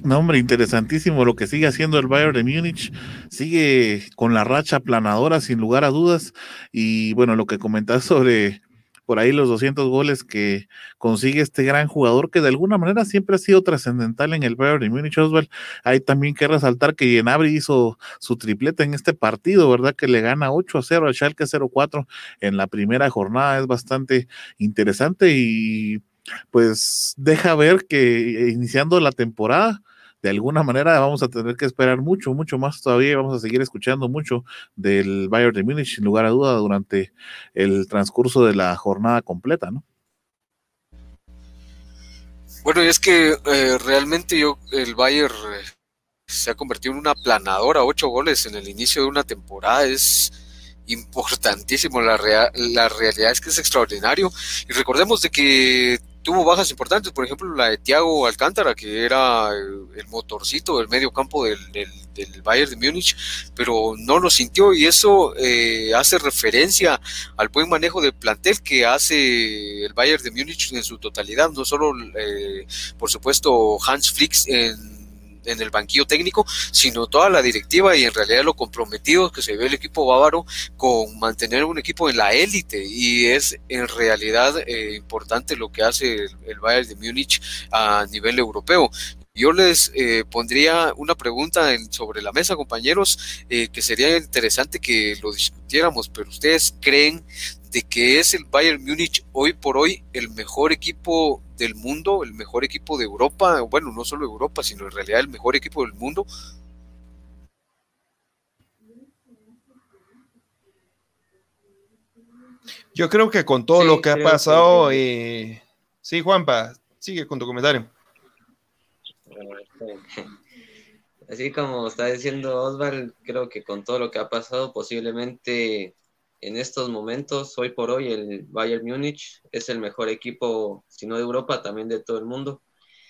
No, hombre, interesantísimo lo que sigue haciendo el Bayern de Múnich. Sigue con la racha planadora, sin lugar a dudas. Y bueno, lo que comentás sobre por ahí los 200 goles que consigue este gran jugador que de alguna manera siempre ha sido trascendental en el Bayern de Múnich Oswald. Hay también que resaltar que Yenabri hizo su tripleta en este partido, ¿verdad? Que le gana 8 a 0 al Schalke 04 en la primera jornada. Es bastante interesante y pues deja ver que iniciando la temporada de alguna manera vamos a tener que esperar mucho, mucho más todavía. Vamos a seguir escuchando mucho del Bayern de Múnich, sin lugar a duda, durante el transcurso de la jornada completa, ¿no? Bueno, y es que eh, realmente yo, el Bayern eh, se ha convertido en una planadora, ocho goles en el inicio de una temporada, es importantísimo, la, la realidad es que es extraordinario. Y recordemos de que tuvo bajas importantes, por ejemplo la de Thiago Alcántara, que era el motorcito del medio campo del, del, Bayern de Múnich, pero no lo sintió y eso eh, hace referencia al buen manejo del plantel que hace el Bayern de Múnich en su totalidad, no solo, eh, por supuesto, Hans Flick en en el banquillo técnico, sino toda la directiva y en realidad lo comprometido que se ve el equipo bávaro con mantener un equipo en la élite y es en realidad eh, importante lo que hace el, Bayern de Múnich a nivel europeo. Yo les eh, pondría una pregunta sobre la mesa, compañeros, eh, que sería interesante que lo discutiéramos, pero ustedes creen de que es el Bayern Múnich hoy por hoy el mejor equipo del mundo, el mejor equipo de Europa, bueno, no solo Europa, sino en realidad el mejor equipo del mundo. Yo creo que con todo lo que ha pasado, eh, sí, Juanpa, sigue con tu comentario. Así como está diciendo Osval, creo que con todo lo que ha pasado, posiblemente en estos momentos, hoy por hoy, el Bayern Múnich es el mejor equipo, si no de Europa, también de todo el mundo.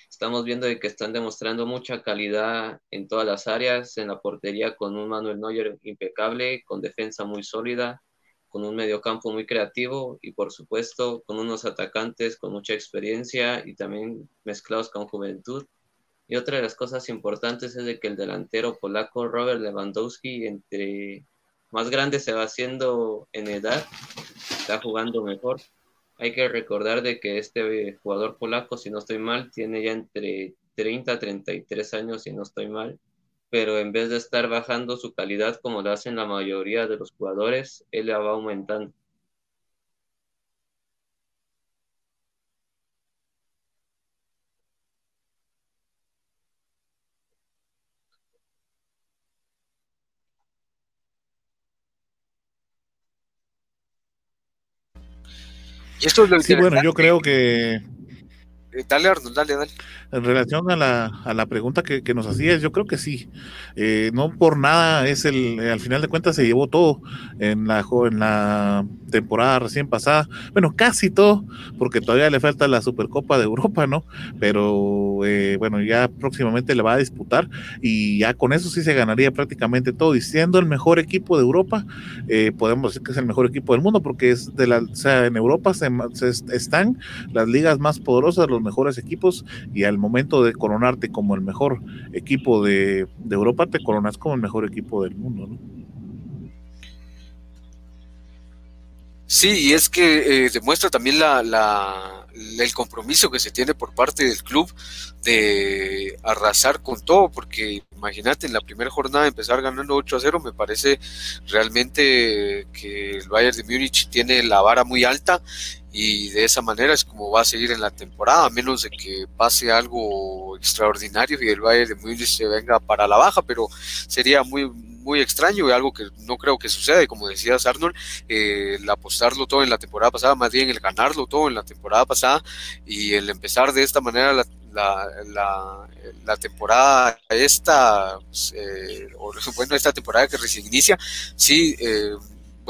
Estamos viendo que están demostrando mucha calidad en todas las áreas, en la portería con un Manuel Neuer impecable, con defensa muy sólida, con un mediocampo muy creativo y por supuesto con unos atacantes con mucha experiencia y también mezclados con juventud. Y otra de las cosas importantes es de que el delantero polaco Robert Lewandowski, entre más grande se va haciendo en edad, está jugando mejor. Hay que recordar de que este jugador polaco, si no estoy mal, tiene ya entre 30 a 33 años, si no estoy mal, pero en vez de estar bajando su calidad como lo hacen la mayoría de los jugadores, él la va aumentando. Sí, bueno, yo creo que... Eh, dale, Arnold, dale, dale. En relación a la, a la pregunta que, que, nos hacías, yo creo que sí. Eh, no por nada es el, al final de cuentas se llevó todo en la, en la temporada recién pasada. Bueno, casi todo, porque todavía le falta la Supercopa de Europa, ¿no? Pero eh, bueno, ya próximamente le va a disputar y ya con eso sí se ganaría prácticamente todo. Y siendo el mejor equipo de Europa, eh, podemos decir que es el mejor equipo del mundo, porque es de la, o sea, en Europa se, están las ligas más poderosas, los mejores equipos, y al momento de coronarte como el mejor equipo de, Europa, te coronas como el mejor equipo del mundo. Sí, y es que eh, demuestra también la, la, el compromiso que se tiene por parte del club de arrasar con todo, porque imagínate, en la primera jornada empezar ganando 8 a 0, me parece realmente que el Bayern de Múnich tiene la vara muy alta y de esa manera es como va a seguir en la temporada, a menos de que pase algo extraordinario y el Bayern de Múnich se venga para la baja, pero sería muy muy extraño y algo que no creo que suceda, y como decías Arnold, eh, el apostarlo todo en la temporada pasada, más bien el ganarlo todo en la temporada pasada y el empezar de esta manera la, la, la, temporada esta, pues, eh, bueno, esta temporada que recién inicia, sí, eh,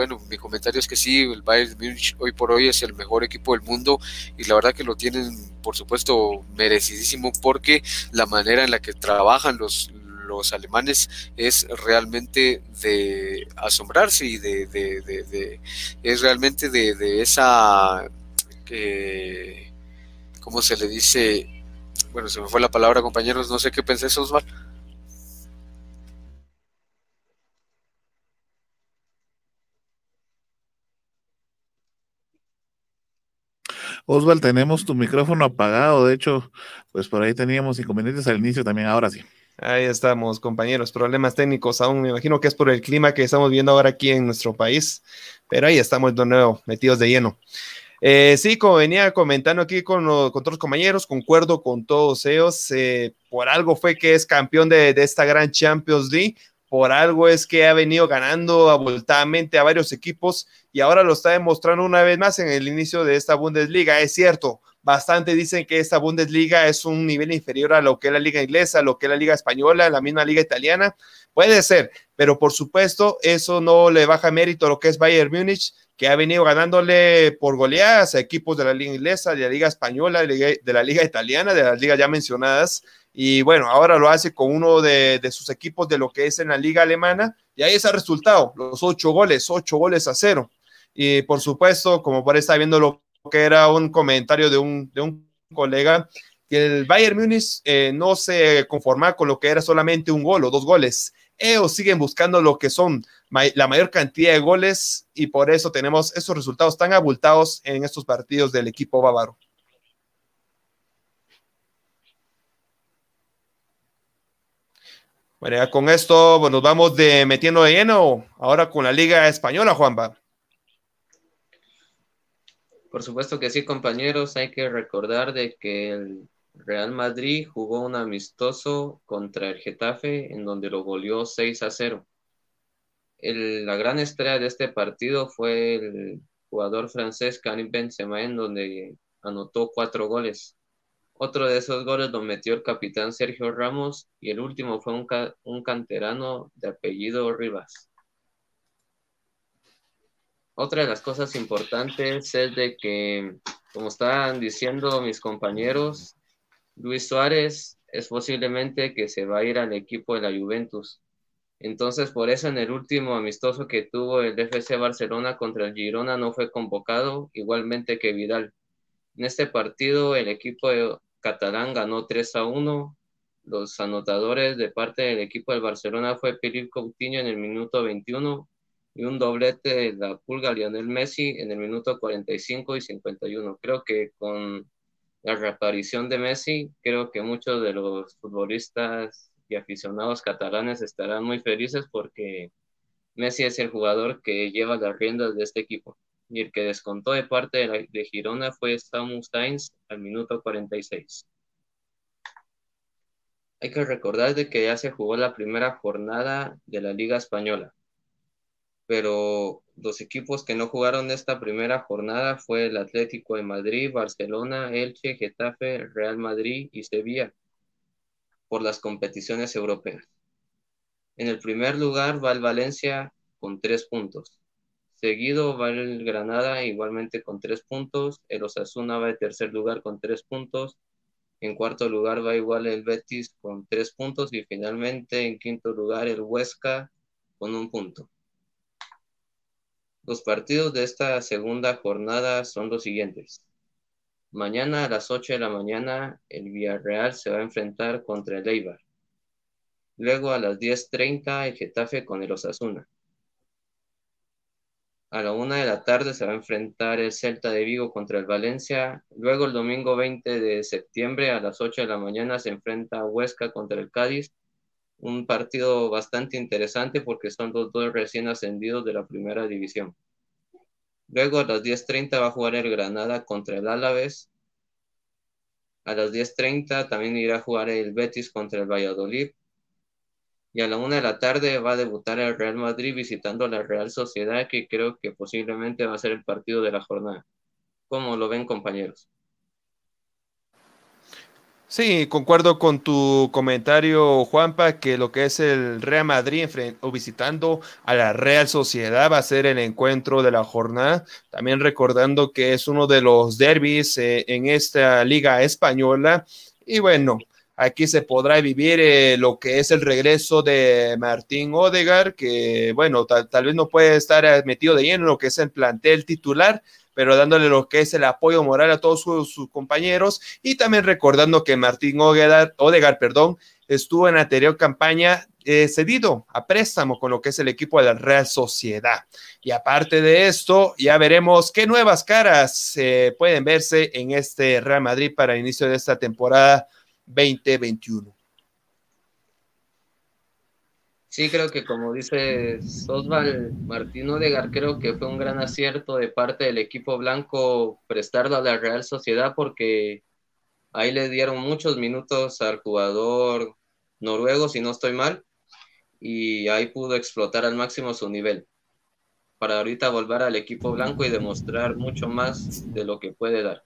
bueno, mi comentario es que sí, el Bayern Munich hoy por hoy es el mejor equipo del mundo y la verdad que lo tienen, por supuesto, merecidísimo porque la manera en la que trabajan los, los alemanes es realmente de asombrarse y de, de, es realmente de, esa, eh, ¿cómo se le dice? Bueno, se me fue la palabra, compañeros, no sé qué pensé, Osval. Osval, tenemos tu micrófono apagado. De hecho, pues por ahí teníamos inconvenientes al inicio también, ahora sí. Ahí estamos, compañeros. Problemas técnicos aún. Me imagino que es por el clima que estamos viendo ahora aquí en nuestro país. Pero ahí estamos de nuevo, metidos de lleno. Eh, sí, como venía comentando aquí con, con otros compañeros, concuerdo con todos ellos. Eh, por algo fue que es campeón de, de, esta gran Champions League por algo es que ha venido ganando abultadamente a varios equipos y ahora lo está demostrando una vez más en el inicio de esta Bundesliga. Es cierto, bastante dicen que esta Bundesliga es un nivel inferior a lo que es la liga inglesa, lo que es la liga española, la misma liga italiana. Puede ser, pero por supuesto eso no le baja mérito a lo que es Bayern Múnich, que ha venido ganándole por goleadas a equipos de la liga inglesa, de la liga española, de la liga italiana, de las ligas ya mencionadas y bueno, ahora lo hace con uno de, sus equipos de lo que es en la liga alemana y ahí está el resultado, los ocho goles, ocho goles a cero. Y por supuesto, como por está viendo lo que era un comentario de un, de un colega, que el Bayern Múnich eh, no se conforma con lo que era solamente un gol o dos goles. Ellos siguen buscando lo que son la mayor cantidad de goles y por eso tenemos esos resultados tan abultados en estos partidos del equipo bávaro. Bueno, ya con esto pues, nos vamos de metiendo de lleno ahora con la Liga Española, Juanpa. Por supuesto que sí, compañeros. Hay que recordar de que el Real Madrid jugó un amistoso contra el Getafe en donde lo goleó 6 a 0. la gran estrella de este partido fue el jugador francés Karim Benzema en donde anotó cuatro goles. Otro de esos goles lo metió el capitán Sergio Ramos y el último fue un, canterano de apellido Rivas. Otra de las cosas importantes es de que, como estaban diciendo mis compañeros, Luis Suárez es posiblemente que se va a ir al equipo de la Juventus. Entonces, por eso en el último amistoso que tuvo el FC Barcelona contra el Girona no fue convocado, igualmente que Vidal. En este partido, el equipo de catalán ganó 3 a 1. Los anotadores de parte del equipo del Barcelona fue Felipe Coutinho en el minuto 21 y un doblete de la pulga Lionel Messi en el minuto 45 y 51. Creo que con la reaparición de Messi, creo que muchos de los futbolistas y aficionados catalanes estarán muy felices porque Messi es el jugador que lleva las riendas de este equipo y el que descontó de parte de, Girona fue Samu Sainz al minuto 46. Hay que recordar de que ya se jugó la primera jornada de la Liga Española, pero los equipos que no jugaron esta primera jornada fue el Atlético de Madrid, Barcelona, Elche, Getafe, Real Madrid y Sevilla por las competiciones europeas. En el primer lugar va el Valencia con tres puntos. Seguido va el Granada igualmente con tres puntos. El Osasuna va en tercer lugar con tres puntos. En cuarto lugar va igual el Betis con tres puntos. Y finalmente en quinto lugar el Huesca con un punto. Los partidos de esta segunda jornada son los siguientes. Mañana a las 8 de la mañana el Villarreal se va a enfrentar contra el Eibar. Luego a las 10.30 el Getafe con el Osasuna. A la una de la tarde se va a enfrentar el Celta de Vigo contra el Valencia. Luego el domingo 20 de septiembre a las 8 de la mañana se enfrenta Huesca contra el Cádiz. Un partido bastante interesante porque son los dos recién ascendidos de la primera división. Luego a las 10.30 va a jugar el Granada contra el Álaves. A las 10.30 también irá a jugar el Betis contra el Valladolid y a la una de la tarde va a debutar el Real Madrid visitando a la Real Sociedad, que creo que posiblemente va a ser el partido de la jornada. ¿Cómo lo ven, compañeros? Sí, concuerdo con tu comentario, Juanpa, que lo que es el Real Madrid o visitando a la Real Sociedad va a ser el encuentro de la jornada. También recordando que es uno de los derbis eh, en esta liga española. Y bueno, Aquí se podrá vivir eh, lo que es el regreso de Martín Odegar, que bueno, tal, vez no puede estar eh, metido de lleno en lo que es el plantel titular, pero dándole lo que es el apoyo moral a todos sus, compañeros y también recordando que Martín Odegar, perdón, estuvo en la anterior campaña eh, cedido a préstamo con lo que es el equipo de la Real Sociedad. Y aparte de esto, ya veremos qué nuevas caras eh, pueden verse en este Real Madrid para el inicio de esta temporada 2021. Sí, creo que como dice Osval Martín Odegar, creo que fue un gran acierto de parte del equipo blanco prestarlo a la Real Sociedad porque ahí le dieron muchos minutos al jugador noruego, si no estoy mal, y ahí pudo explotar al máximo su nivel para ahorita volver al equipo blanco y demostrar mucho más de lo que puede dar.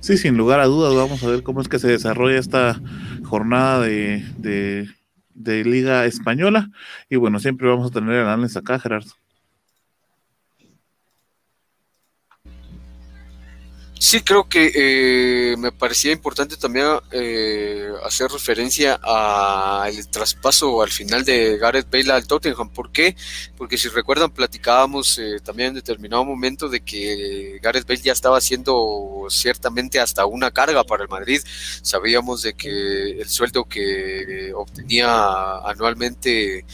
Sí, sin lugar a dudas, vamos a ver cómo es que se desarrolla esta jornada de, de, Liga Española. Y bueno, siempre vamos a tener el análisis acá, Gerardo. Sí, creo que eh, me parecía importante también eh, hacer referencia al traspaso al final de Gareth Bale al Tottenham. ¿Por qué? Porque si recuerdan, platicábamos eh, también en determinado momento de que Gareth Bale ya estaba haciendo ciertamente hasta una carga para el Madrid. Sabíamos de que el sueldo que obtenía anualmente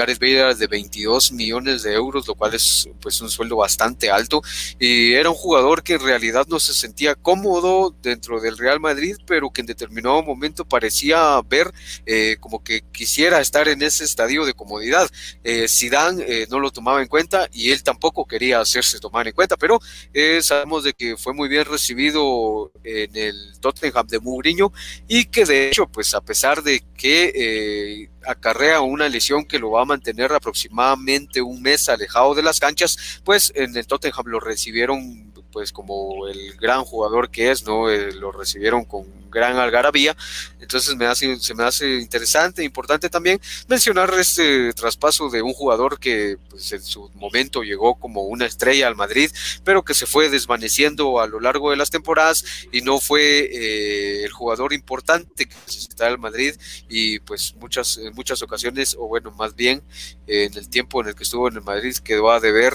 De 22 millones de euros, lo cual es pues un sueldo bastante alto. Y era un jugador que en realidad no se sentía cómodo dentro del Real Madrid, pero que en determinado momento parecía ver eh, como que quisiera estar en ese estadio de comodidad. Eh, eh, no lo tomaba en cuenta y él tampoco quería hacerse tomar en cuenta, pero eh, sabemos de que fue muy bien recibido en el Tottenham de Mourinho y que de hecho, pues a pesar de que acarrea una lesión que lo va a mantener aproximadamente un mes alejado de las canchas, pues en el Tottenham lo recibieron pues como el gran jugador que es, ¿no? Eh, lo recibieron con gran algarabía, entonces me hace, se me hace interesante, importante también mencionar este traspaso de un jugador que pues, en su momento llegó como una estrella al Madrid, pero que se fue desvaneciendo a lo largo de las temporadas y no fue eh, el jugador importante que necesitaba el Madrid y pues muchas, en muchas ocasiones, o bueno, más bien en el tiempo en el que estuvo en el Madrid quedó a deber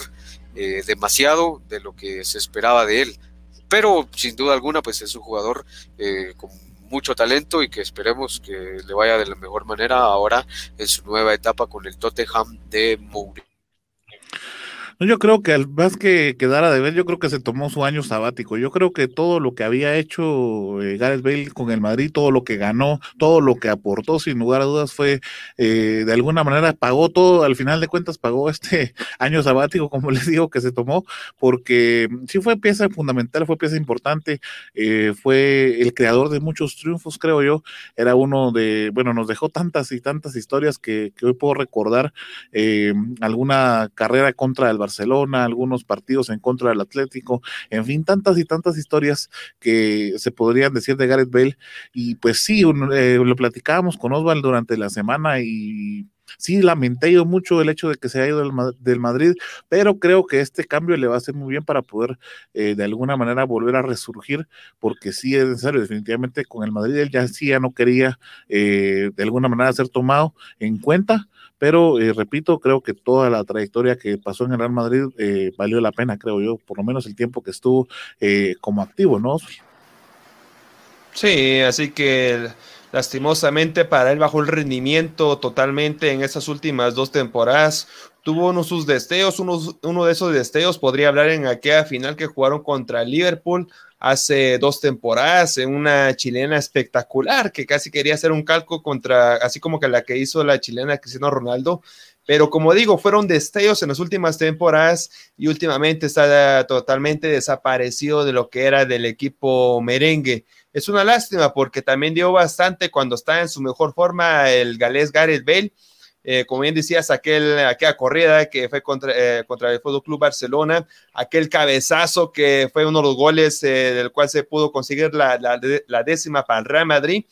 eh, demasiado de lo que se esperaba de él. Pero sin duda alguna, pues es un jugador eh, con mucho talento y que esperemos que le vaya de la mejor manera ahora en su nueva etapa con el Tottenham de Mourinho. Yo creo que al más que quedara de ver, yo creo que se tomó su año sabático. Yo creo que todo lo que había hecho eh, Gareth Bale con el Madrid, todo lo que ganó, todo lo que aportó, sin lugar a dudas, fue eh, de alguna manera pagó todo, al final de cuentas pagó este año sabático, como les digo, que se tomó, porque sí fue pieza fundamental, fue pieza importante, eh, fue el creador de muchos triunfos, creo yo. Era uno de, bueno, nos dejó tantas y tantas historias que, que hoy puedo recordar alguna carrera contra el Barcelona, algunos partidos en contra del Atlético, en fin, tantas y tantas historias que se podrían decir de Gareth Bale. Y pues sí, eh, lo platicábamos con Oswald durante la semana y sí lamenté yo mucho el hecho de que se haya ido del, Madrid, pero creo que este cambio le va a hacer muy bien para poder eh, de alguna manera volver a resurgir, porque sí es necesario, definitivamente con el Madrid él ya sí ya no quería eh, de alguna manera ser tomado en cuenta, pero eh, repito, creo que toda la trayectoria que pasó en el Real Madrid eh, valió la pena, creo yo, por lo menos el tiempo que estuvo eh, como activo, ¿no? Sí, así que lastimosamente para él bajó el rendimiento totalmente en esas últimas dos temporadas. Tuvo uno de sus destellos, uno, uno de esos destellos podría hablar en aquella final que jugaron contra Liverpool hace dos temporadas en una chilena espectacular que casi quería hacer un calco contra, así como que la que hizo la chilena Cristiano Ronaldo. Pero como digo, fueron destellos en las últimas temporadas y últimamente está totalmente desaparecido de lo que era del equipo merengue. Es una lástima porque también dio bastante cuando estaba en su mejor forma el galés Gareth Bale eh, como bien decías, aquel, aquella corrida que fue contra, eh, contra el Fútbol Club Barcelona, aquel cabezazo que fue uno de los goles eh, del cual se pudo conseguir la, la, décima para el Real Madrid.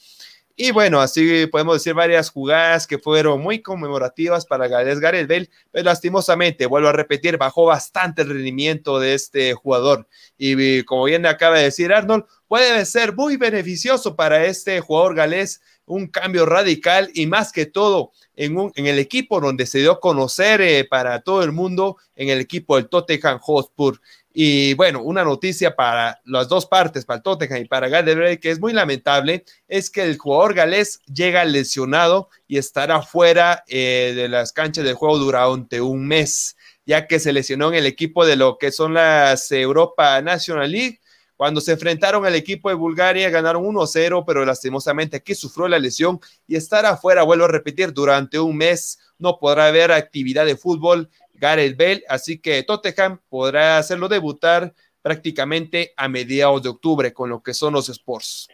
Y bueno, así podemos decir varias jugadas que fueron muy conmemorativas para Gales Gareth Bale, pero lastimosamente, vuelvo a repetir, bajó bastante el rendimiento de este jugador. Y como bien acaba de decir Arnold, puede ser muy beneficioso para este jugador galés un cambio radical y más que todo en, un, en el equipo donde se dio a conocer eh, para todo el mundo, en el equipo del Tottenham Hotspur. Y bueno, una noticia para las dos partes, para el Tottenham y para Galdebrey, que es muy lamentable, es que el jugador galés llega lesionado y estará fuera eh, de las canchas de juego durante un mes, ya que se lesionó en el equipo de lo que son las Europa National League. Cuando se enfrentaron al equipo de Bulgaria, ganaron 1-0, pero lastimosamente aquí sufrió la lesión y estará afuera, vuelvo a repetir, durante un mes. No podrá haber actividad de fútbol Gareth Bale, así que Tottenham podrá hacerlo debutar prácticamente a mediados de octubre con lo que son los Sports.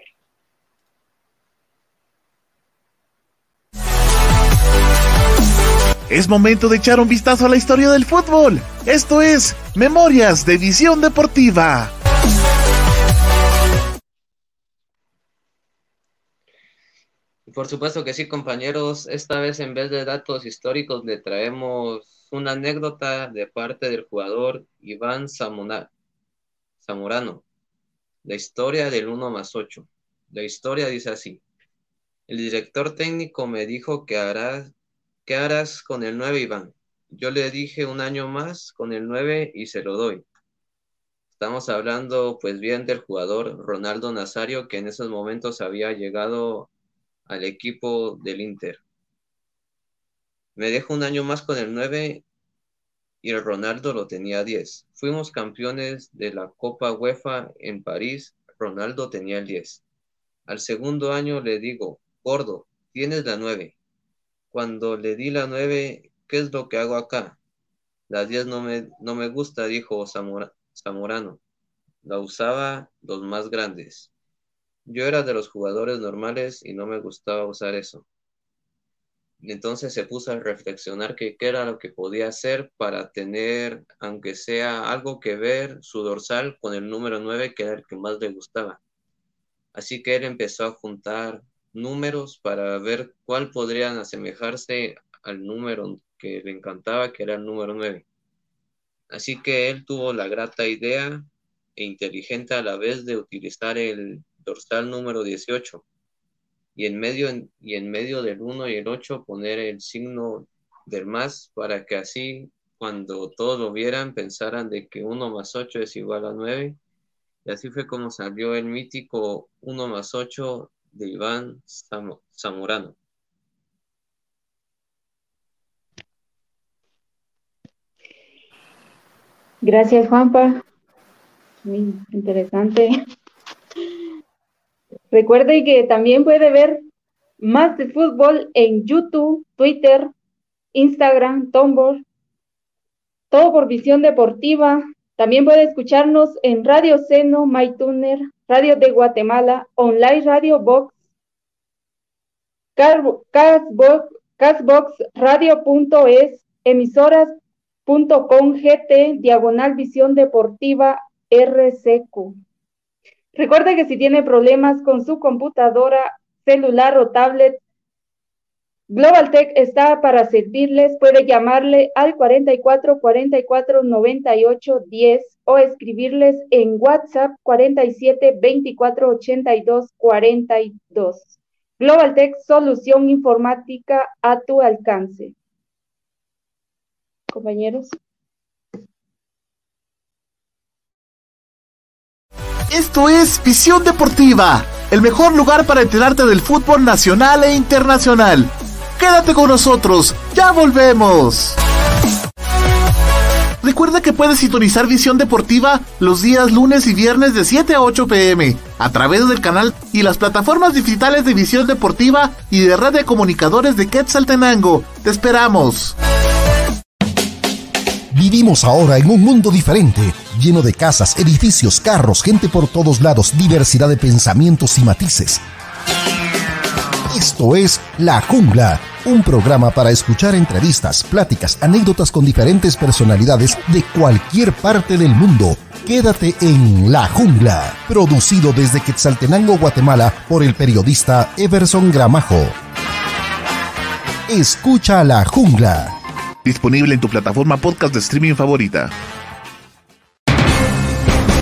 Es momento de echar un vistazo a la historia del fútbol. Esto es Memorias de Visión Deportiva. Por supuesto que sí, compañeros. Esta vez en vez de datos históricos le traemos una anécdota de parte del jugador Iván Zamorano. La historia del 1 más 8. La historia dice así. El director técnico me dijo que harás, ¿qué harás con el 9, Iván? Yo le dije un año más con el 9 y se lo doy. Estamos hablando pues bien del jugador Ronaldo Nazario que en esos momentos había llegado al equipo del Inter. Me dejo un año más con el 9 y el Ronaldo lo tenía 10. Fuimos campeones de la Copa UEFA en París, Ronaldo tenía el 10. Al segundo año le digo, gordo, tienes la 9. Cuando le di la 9, ¿qué es lo que hago acá? La 10 no me, no me gusta, dijo Zamorano. La usaba los más grandes. Yo era de los jugadores normales y no me gustaba usar eso. Entonces se puso a reflexionar qué era lo que podía hacer para tener, aunque sea algo que ver, su dorsal con el número 9, que era el que más le gustaba. Así que él empezó a juntar números para ver cuál podrían asemejarse al número que le encantaba, que era el número 9. Así que él tuvo la grata idea e inteligente a la vez de utilizar el dorsal número 18 y en medio, y en medio del 1 y el 8 poner el signo del más para que así cuando todos lo vieran pensaran de que 1 más 8 es igual a 9 y así fue como salió el mítico 1 más 8 de Iván Zamorano. Gracias, Juanpa. Muy interesante. Recuerde que también puede ver más de fútbol en YouTube, Twitter, Instagram, Tumblr, todo por visión deportiva. También puede escucharnos en Radio Seno, MyTuner, Radio de Guatemala, Online Radio Box, Castbox, Castbox Radio.es, emisoras.com GT, Diagonal Visión Deportiva RCQ. Recuerde que si tiene problemas con su computadora, celular o tablet, Global Tech está para servirles. Puede llamarle al 44 44 98 10 o escribirles en WhatsApp 47 24 82 42. Global Tech, solución informática a tu alcance. Compañeros. Esto es Visión Deportiva, el mejor lugar para enterarte del fútbol nacional e internacional. Quédate con nosotros, ya volvemos. Recuerda que puedes sintonizar Visión Deportiva los días lunes y viernes de 7 a 8 pm a través del canal y las plataformas digitales de Visión Deportiva y de Red de Comunicadores de Quetzaltenango. Te esperamos. Vivimos ahora en un mundo diferente, lleno de casas, edificios, carros, gente por todos lados, diversidad de pensamientos y matices. Esto es La Jungla, un programa para escuchar entrevistas, pláticas, anécdotas con diferentes personalidades de cualquier parte del mundo Quédate en La Jungla, producido desde Quetzaltenango, Guatemala, por el periodista Everson Gramajo. Escucha La Jungla. Disponible en tu plataforma podcast de streaming favorita.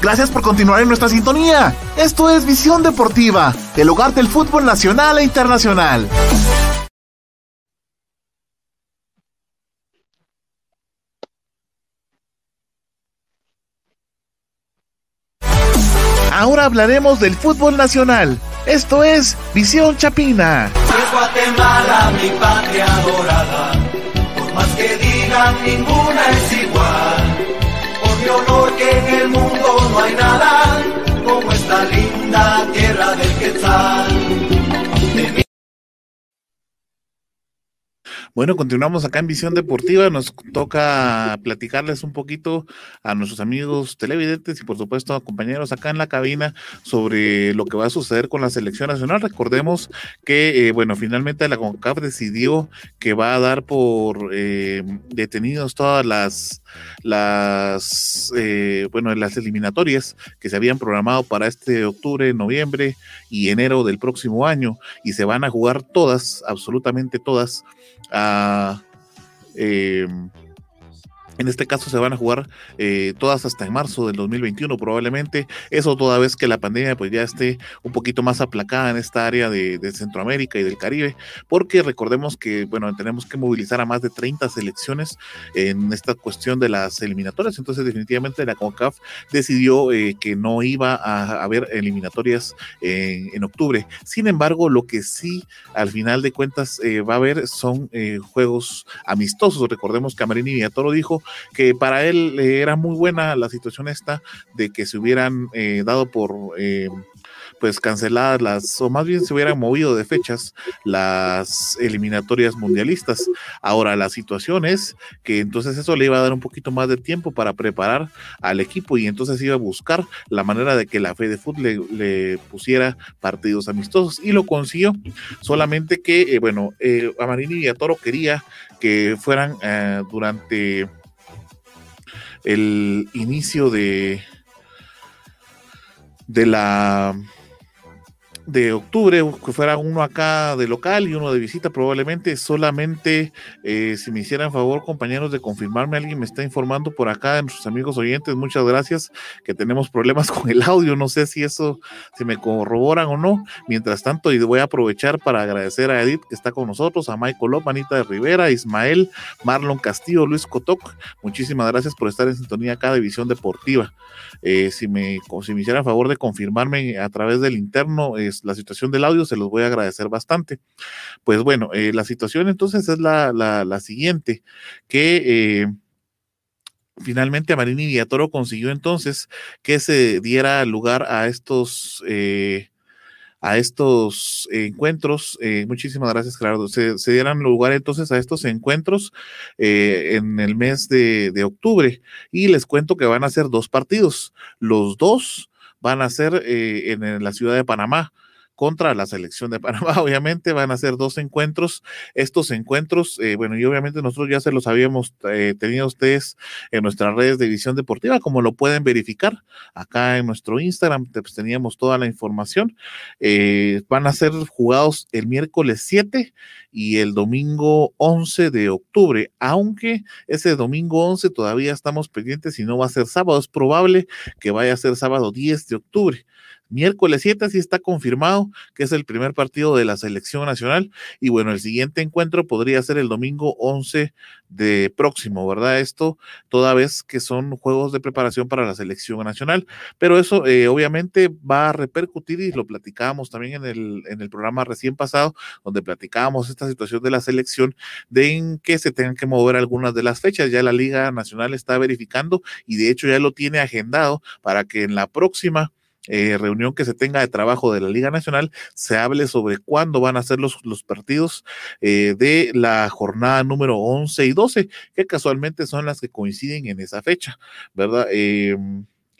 Gracias por continuar en nuestra sintonía. Esto es Visión Deportiva, el hogar del fútbol nacional e internacional. Ahora hablaremos del fútbol nacional. Esto es Visión Chapina. Es Guatemala, mi patria dorada. Por más que digan, ninguna es igual honor que en el mundo hay nada como esta linda tierra del Quetzal. Bueno, continuamos acá en Visión Deportiva. Nos toca platicarles un poquito a nuestros amigos televidentes y por supuesto a compañeros acá en la cabina sobre lo que va a suceder con la selección nacional. Recordemos que, eh, bueno, finalmente la CONCAF decidió que va a dar por eh, detenidos todas las, las eh, bueno, las eliminatorias que se habían programado para este octubre, noviembre y enero del próximo año y se van a jugar todas, absolutamente todas a eh, en este caso se van a jugar eh, todas hasta en marzo del 2021 probablemente. Eso toda vez que la pandemia pues ya esté un poquito más aplacada en esta área de, Centroamérica y del Caribe. Porque recordemos que, bueno, tenemos que movilizar a más de 30 selecciones en esta cuestión de las eliminatorias. Entonces definitivamente la CONCAF decidió eh, que no iba a haber eliminatorias en, octubre. Sin embargo, lo que sí al final de cuentas eh, va a haber son juegos amistosos. Recordemos que Amarini Villatoro dijo que para él eh, era muy buena la situación esta de que se hubieran eh, dado por eh, pues canceladas las, o más bien se hubieran movido de fechas las eliminatorias mundialistas. Ahora la situación es que entonces eso le iba a dar un poquito más de tiempo para preparar al equipo y entonces iba a buscar la manera de que la Fe de Fútbol le, pusiera partidos amistosos y lo consiguió. Solamente que, bueno, Amarini y Toro quería que fueran durante el inicio de, de la de octubre, que fuera uno acá de local y uno de visita, probablemente solamente eh, si me hicieran favor, compañeros, de confirmarme, alguien me está informando por acá de nuestros amigos oyentes, muchas gracias, que tenemos problemas con el audio, no sé si eso, si me corroboran o no. Mientras tanto, y voy a aprovechar para agradecer a Edith que está con nosotros, a Michael Lop, Anita de Rivera, Ismael, Marlon Castillo, Luis Cotoc, muchísimas gracias por estar en sintonía acá de Visión Deportiva. Eh, si, me, si me hicieran favor de confirmarme a través del interno, es la situación del audio, se los voy a agradecer bastante. Pues bueno, eh, la situación entonces es la, la, siguiente, que... Eh, finalmente Marini Villatoro consiguió entonces que se diera lugar a estos eh, a estos encuentros. Eh, muchísimas gracias, Gerardo. Se, dieran lugar entonces a estos encuentros eh, en el mes de, octubre y les cuento que van a ser dos partidos. Los dos van a ser en la ciudad de Panamá contra la selección de Panamá. Obviamente van a ser dos encuentros. Estos encuentros, eh, bueno, y obviamente nosotros ya se los habíamos eh, tenido ustedes en nuestras redes de visión deportiva, como lo pueden verificar acá en nuestro Instagram, pues teníamos toda la información. Eh, van a ser jugados el miércoles 7 y el domingo 11 de octubre, aunque ese domingo 11 todavía estamos pendientes y no va a ser sábado, es probable que vaya a ser sábado 10 de octubre. Miércoles 7 así está confirmado que es el primer partido de la selección nacional y bueno, el siguiente encuentro podría ser el domingo 11 de próximo, ¿verdad? Esto toda vez que son juegos de preparación para la selección nacional, pero eso eh, obviamente va a repercutir y lo platicábamos también en el, en el programa recién pasado, donde platicábamos esta situación de la selección, de en que se tengan que mover algunas de las fechas. Ya la Liga Nacional está verificando y de hecho ya lo tiene agendado para que en la próxima eh, reunión que se tenga de trabajo de la Liga Nacional, se hable sobre cuándo van a ser los, los partidos eh, de la jornada número 11 y 12, que casualmente son las que coinciden en esa fecha, ¿verdad? Eh,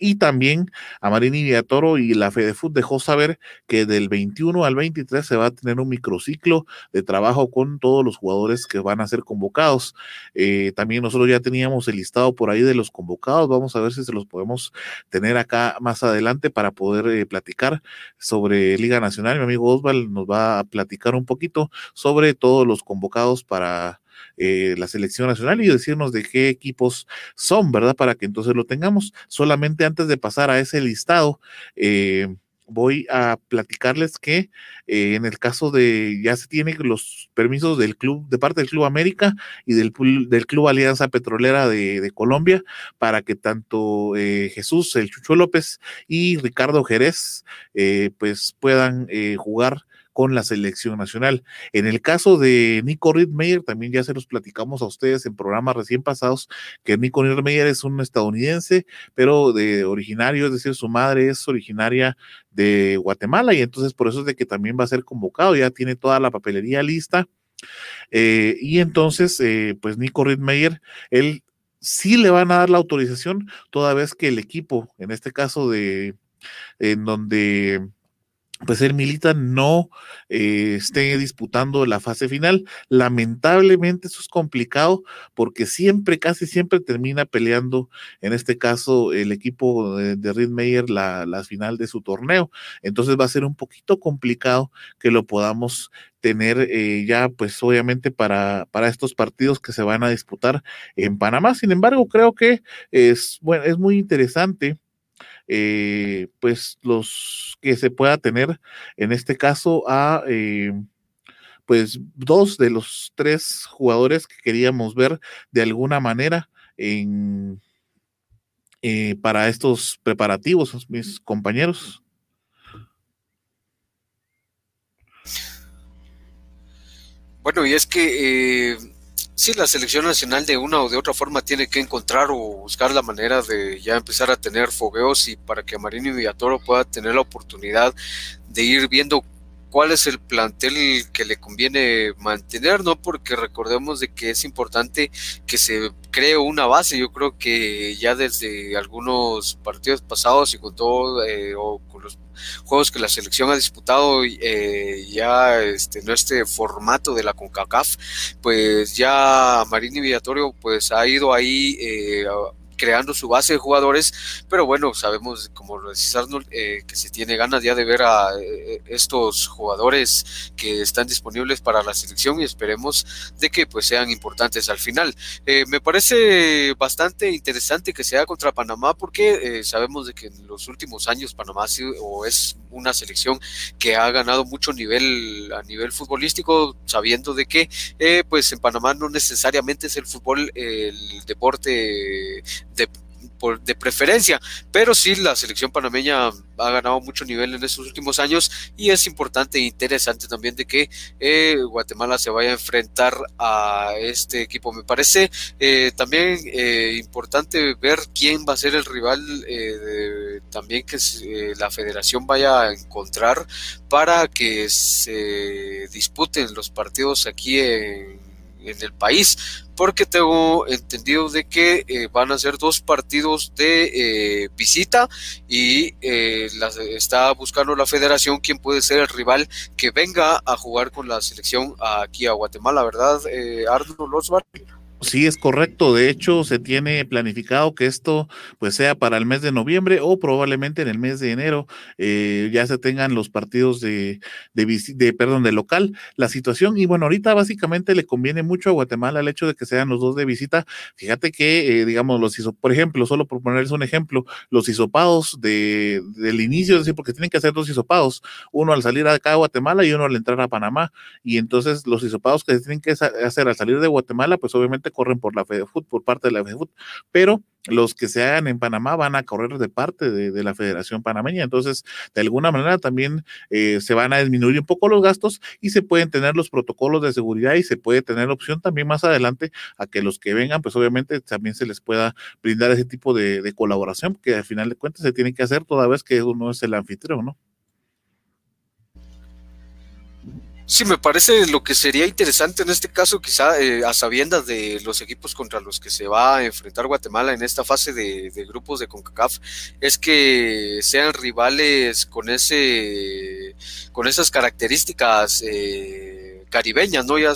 y también a Marini Villatoro y la FedeFood dejó saber que del 21 al 23 se va a tener un microciclo de trabajo con todos los jugadores que van a ser convocados. Eh, también nosotros ya teníamos el listado por ahí de los convocados. Vamos a ver si se los podemos tener acá más adelante para poder eh, platicar sobre Liga Nacional. Mi amigo Osval nos va a platicar un poquito sobre todos los convocados para eh, la selección nacional y decirnos de qué equipos son, ¿verdad? Para que entonces lo tengamos. Solamente antes de pasar a ese listado, eh, voy a platicarles que eh, en el caso de ya se tienen los permisos del club, de parte del Club América y del, del Club Alianza Petrolera de, Colombia, para que tanto Jesús, el Chucho López y Ricardo Jerez, pues puedan jugar con la selección nacional. En el caso de Nico Riedmeyer, también ya se los platicamos a ustedes en programas recién pasados, que Nico Riedmeyer es un estadounidense, pero de originario, es decir, su madre es originaria de Guatemala y entonces por eso es de que también va a ser convocado, ya tiene toda la papelería lista. Eh, y entonces, eh, pues Nico Riedmeyer, él sí le van a dar la autorización toda vez que el equipo, en este caso de, en donde pues el Milita no eh, esté disputando la fase final. Lamentablemente eso es complicado porque siempre, casi siempre termina peleando, en este caso, el equipo de, de Meyer la, la, final de su torneo. Entonces va a ser un poquito complicado que lo podamos tener eh, ya, pues obviamente para, para estos partidos que se van a disputar en Panamá. Sin embargo, creo que es, bueno, es muy interesante eh, pues los que se pueda tener en este caso a eh, pues dos de los tres jugadores que queríamos ver de alguna manera en eh, para estos preparativos, mis compañeros. Bueno, y es que sí, la selección nacional de una o de otra forma tiene que encontrar o buscar la manera de ya empezar a tener fogueos y para que Marini Villatoro pueda tener la oportunidad de ir viendo cuál es el plantel que le conviene mantener, ¿no? Porque recordemos de que es importante que se cree una base. Yo creo que ya desde algunos partidos pasados y con todo, eh, o con los juegos que la selección ha disputado eh, ya este, en este formato de la CONCACAF, pues ya Marini Villatorio pues ha ido ahí eh, creando su base de jugadores, pero bueno, sabemos, como lo eh, que se tiene ganas ya de ver a eh, estos jugadores que están disponibles para la selección y esperemos de que pues sean importantes al final. Eh, me parece bastante interesante que sea contra Panamá porque eh, sabemos de que en los últimos años Panamá ha sido, o es una selección que ha ganado mucho nivel a nivel futbolístico, sabiendo de que pues en Panamá no necesariamente es el fútbol el deporte de por, de preferencia, pero sí la selección panameña ha ganado mucho nivel en estos últimos años y es importante e interesante también de que eh, Guatemala se vaya a enfrentar a este equipo. Me parece eh, también eh, importante ver quién va a ser el rival también que la federación vaya a encontrar para que se disputen los partidos aquí en en el país, porque tengo entendido de que eh, van a ser dos partidos de eh, visita y eh, está buscando la federación quién puede ser el rival que venga a jugar con la selección aquí a Guatemala, ¿verdad, Arnold Osvaldo? Sí, es correcto. De hecho, se tiene planificado que esto pues sea para el mes de noviembre o probablemente en el mes de enero eh, ya se tengan los partidos de, de, de, perdón, de local. La situación, y bueno, ahorita básicamente le conviene mucho a Guatemala el hecho de que sean los dos de visita. Fíjate que, eh, digamos, los hizo, por ejemplo, solo por ponerles un ejemplo, los hisopados de, del inicio, es decir, porque tienen que hacer dos hisopados, uno al salir acá a Guatemala y uno al entrar a Panamá. Y entonces los hisopados que se tienen que hacer al salir de Guatemala, pues obviamente corren por la FEDEFUT, por parte de la FEDEFUT, pero los que se hagan en Panamá van a correr de parte de, la Federación Panameña. Entonces, de alguna manera también eh, se van a disminuir un poco los gastos y se pueden tener los protocolos de seguridad y se puede tener opción también más adelante a que los que vengan, pues obviamente también se les pueda brindar ese tipo de, colaboración, que al final de cuentas se tiene que hacer toda vez que uno es el anfitrión, ¿no? Sí, me parece lo que sería interesante en este caso, quizá eh, a sabiendas de los equipos contra los que se va a enfrentar Guatemala en esta fase de, grupos de CONCACAF, es que sean rivales con ese, con esas características eh, caribeñas, ¿no? Ya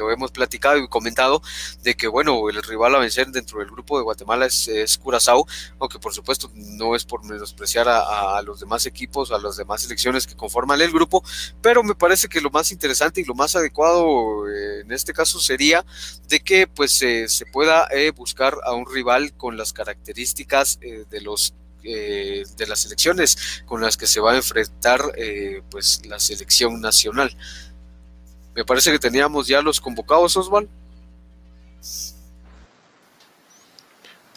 lo hemos platicado y comentado, de que, bueno, el rival a vencer dentro del grupo de Guatemala es, Curazao, aunque por supuesto no es por menospreciar a, los demás equipos, a las demás selecciones que conforman el grupo, pero me parece que lo más interesante y lo más adecuado eh, en este caso sería de que pues se pueda eh, buscar a un rival con las características eh, de los de las selecciones con las que se va a enfrentar pues la selección nacional. Me parece que teníamos ya los convocados, Osval.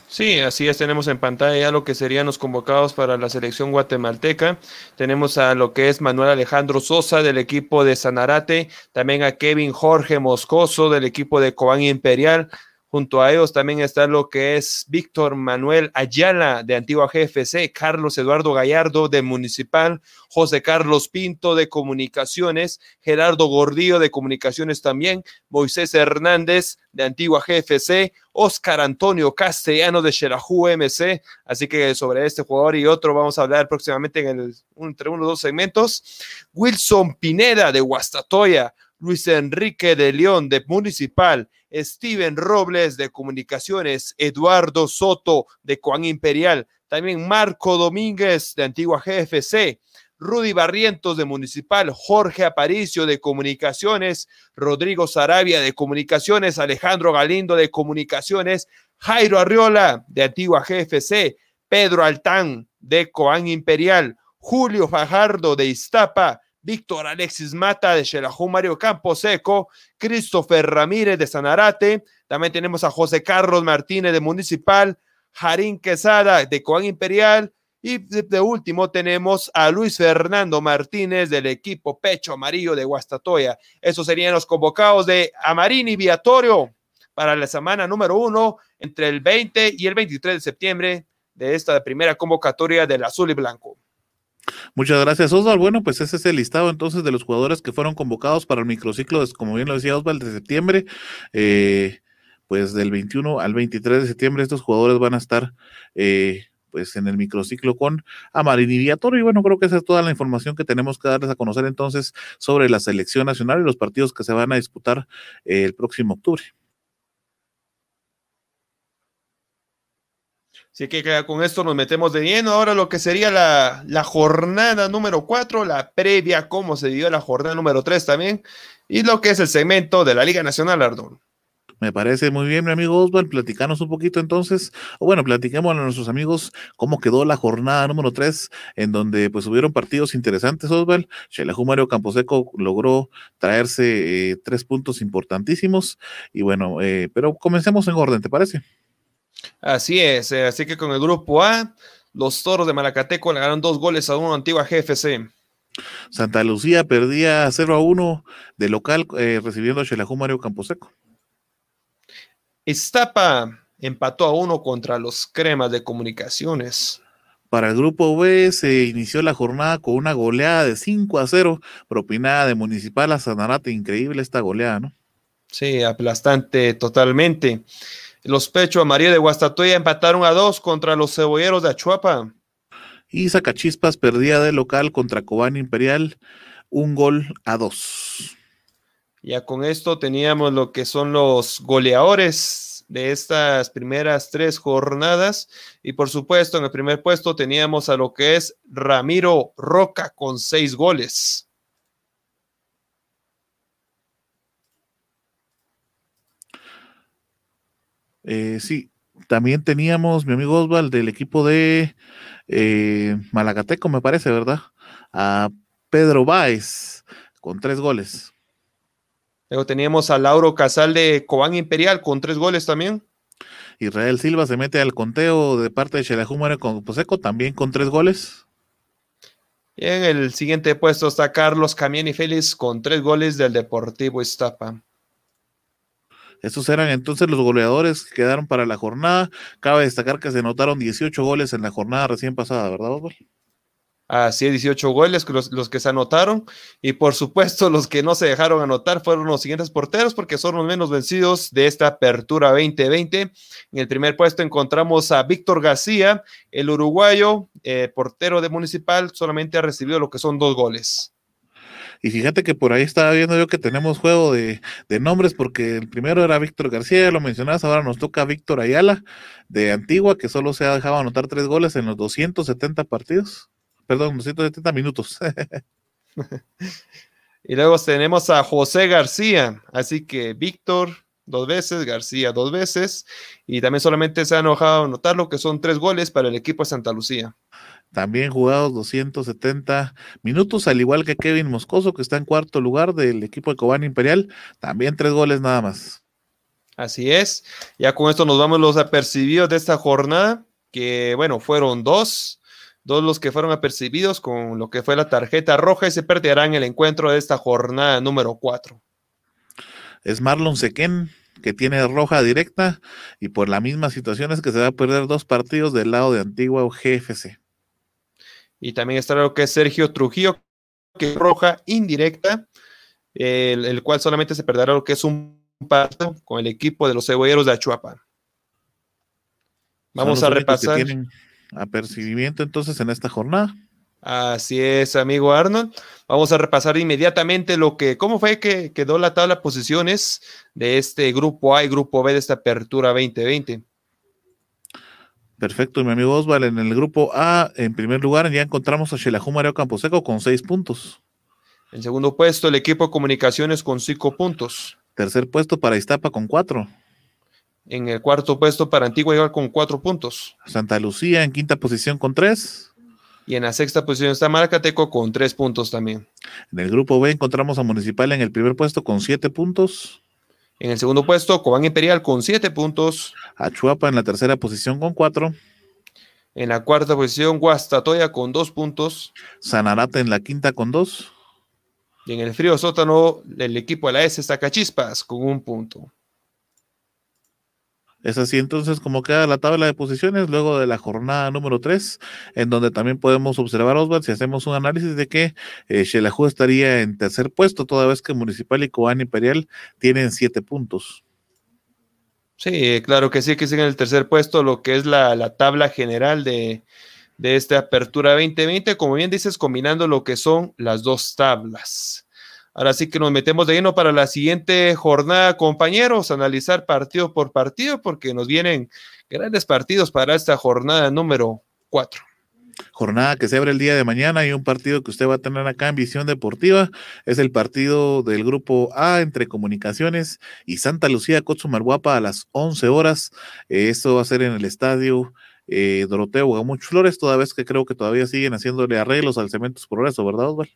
Sí, así es, tenemos en pantalla ya lo que serían los convocados para la selección guatemalteca. Tenemos a lo que es Manuel Alejandro Sosa del equipo de Sanarate, también a Kevin Jorge Moscoso del equipo de Cobán Imperial, Junto a ellos también está lo que es Víctor Manuel Ayala de Antigua GFC, Carlos Eduardo Gallardo de Municipal, José Carlos Pinto de Comunicaciones, Gerardo Gordillo de Comunicaciones también, Moisés Hernández de Antigua GFC, Oscar Antonio Castellano de Xelajú MC. Así que sobre este jugador y otro vamos a hablar próximamente en entre uno o dos segmentos. Wilson Pineda de Guastatoya, Luis Enrique de León de Municipal, Steven Robles de Comunicaciones, Eduardo Soto de Coan Imperial, también Marco Domínguez de Antigua GFC, Rudy Barrientos de Municipal, Jorge Aparicio de Comunicaciones, Rodrigo Sarabia de Comunicaciones, Alejandro Galindo de Comunicaciones, Jairo Arriola de Antigua GFC, Pedro Altán de Coan Imperial, Julio Fajardo de Iztapa, Víctor Alexis Mata de Xelajú Mario Camposeco, Christopher Ramírez de Sanarate, también tenemos a José Carlos Martínez de Municipal, Jarín Quesada de Coan Imperial, y de, último tenemos a Luis Fernando Martínez del equipo Pecho Amarillo de Guastatoya. Esos serían los convocados de Amarini Viatorio para la semana número uno entre el 20 y el 23 de septiembre de esta primera convocatoria del azul y blanco. Muchas gracias, Osval. Bueno, pues ese es el listado entonces de los jugadores que fueron convocados para el microciclo, como bien lo decía Osval, de septiembre. Eh, pues del 21 al 23 de septiembre estos jugadores van a estar eh, pues en el microciclo con Amarini Viatorio. Y bueno, creo que esa es toda la información que tenemos que darles a conocer entonces sobre la selección nacional y los partidos que se van a disputar eh, el próximo octubre. Así que con esto nos metemos de lleno. Ahora lo que sería la, la jornada número 4, la previa, cómo se dio la jornada número 3 también, y lo que es el segmento de la Liga Nacional Ardón. Me parece muy bien, mi amigo Osvaldo. Platicanos un poquito entonces. O bueno, platiquemos a nuestros amigos cómo quedó la jornada número 3, en donde pues hubieron partidos interesantes, Osvaldo. Xelajú Mario Camposeco logró traerse eh, tres puntos importantísimos. Y bueno, eh, pero comencemos en orden, ¿te parece? Así es, eh, así que con el grupo A, los toros de Malacateco le ganaron dos goles a uno antigua GFC. Santa Lucía perdía 0 a 1 de local eh, recibiendo a Xelajú Mario Camposeco. Iztapa empató a uno contra los cremas de comunicaciones. Para el grupo B se inició la jornada con una goleada de 5 a 0, propinada de Municipal a Sanarate. Increíble esta goleada, ¿no? Sí, aplastante totalmente. Los Pechos a María de Guastatoya empataron a dos contra los cebolleros de Achuapa. Y Zacachispas perdía de local contra Cobán Imperial un gol a dos. Ya con esto teníamos lo que son los goleadores de estas primeras tres jornadas. Y por supuesto, en el primer puesto teníamos a lo que es Ramiro Roca con seis goles. Eh, sí, también teníamos mi amigo Osval del equipo de eh, Malagateco, me parece, ¿verdad? A Pedro Báez con tres goles. Luego teníamos a Lauro Casal de Cobán Imperial con tres goles también. Israel Silva se mete al conteo de parte de Xelajú con Poseco, también con tres goles. Y en el siguiente puesto está Carlos Camián y Félix con tres goles del Deportivo Iztapa. Estos eran entonces los goleadores que quedaron para la jornada. Cabe destacar que se anotaron 18 goles en la jornada recién pasada, ¿verdad, Osvaldo? Así es, 18 goles los, que se anotaron. Y por supuesto, los que no se dejaron anotar fueron los siguientes porteros, porque son los menos vencidos de esta apertura 2020. En el primer puesto encontramos a Víctor García, el uruguayo, eh, portero de Municipal, solamente ha recibido lo que son dos goles. Y fíjate que por ahí estaba viendo yo que tenemos juego de, nombres, porque el primero era Víctor García, lo mencionabas, ahora nos toca Víctor Ayala de Antigua, que solo se ha dejado anotar tres goles en los 270 partidos, perdón, 270 minutos. y luego tenemos a José García, así que Víctor dos veces, García dos veces, y también solamente se ha enojado anotar lo que son tres goles para el equipo de Santa Lucía. También jugados 270 minutos, al igual que Kevin Moscoso, que está en cuarto lugar del equipo de Cobán Imperial. También tres goles nada más. Así es. Ya con esto nos vamos los apercibidos de esta jornada, que bueno, fueron dos. Dos los que fueron apercibidos con lo que fue la tarjeta roja y se perderán el encuentro de esta jornada número cuatro. Es Marlon Sequén, que tiene roja directa y por la misma situación es que se va a perder dos partidos del lado de Antigua o GFC. Y también está lo que es Sergio Trujillo, que roja indirecta, el, cual solamente se perderá lo que es un partido con el equipo de los cebolleros de Achuapa. Vamos a repasar. tienen apercibimiento entonces en esta jornada. Así es, amigo Arnold. Vamos a repasar inmediatamente lo que, cómo fue que quedó la tabla de posiciones de este grupo A y grupo B de esta apertura 2020. Perfecto, mi amigo Osval. En el grupo A, en primer lugar, ya encontramos a Xelajú Mario Camposeco con seis puntos. En segundo puesto, el equipo de comunicaciones con cinco puntos. Tercer puesto para Iztapa con cuatro. En el cuarto puesto para Antigua igual con cuatro puntos. Santa Lucía en quinta posición con tres. Y en la sexta posición está Maracateco con tres puntos también. En el grupo B encontramos a Municipal en el primer puesto con siete puntos. En el segundo puesto, Cobán Imperial con siete puntos. Achuapa en la tercera posición con cuatro. En la cuarta posición, Guastatoya con dos puntos. Sanarate en la quinta con dos. Y en el frío sótano, el equipo de la S está Cachispas con un punto. Es así entonces como queda la tabla de posiciones luego de la jornada número 3, en donde también podemos observar, Oswald, si hacemos un análisis de que eh, estaría en tercer puesto, toda vez que Municipal y Cobán Imperial tienen siete puntos. Sí, claro que sí, que siguen en el tercer puesto, lo que es la, tabla general de, de esta apertura 2020, como bien dices, combinando lo que son las dos tablas. Ahora sí que nos metemos de lleno para la siguiente jornada, compañeros, analizar partido por partido, porque nos vienen grandes partidos para esta jornada número 4. Jornada que se abre el día de mañana y un partido que usted va a tener acá en Visión Deportiva es el partido del grupo A entre Comunicaciones y Santa Lucía Cotzumalguapa a las 11 horas. esto va a ser en el estadio eh, Doroteo Gamuch Flores, toda vez que creo que todavía siguen haciéndole arreglos al Cementos Progreso, ¿verdad, Osvaldo?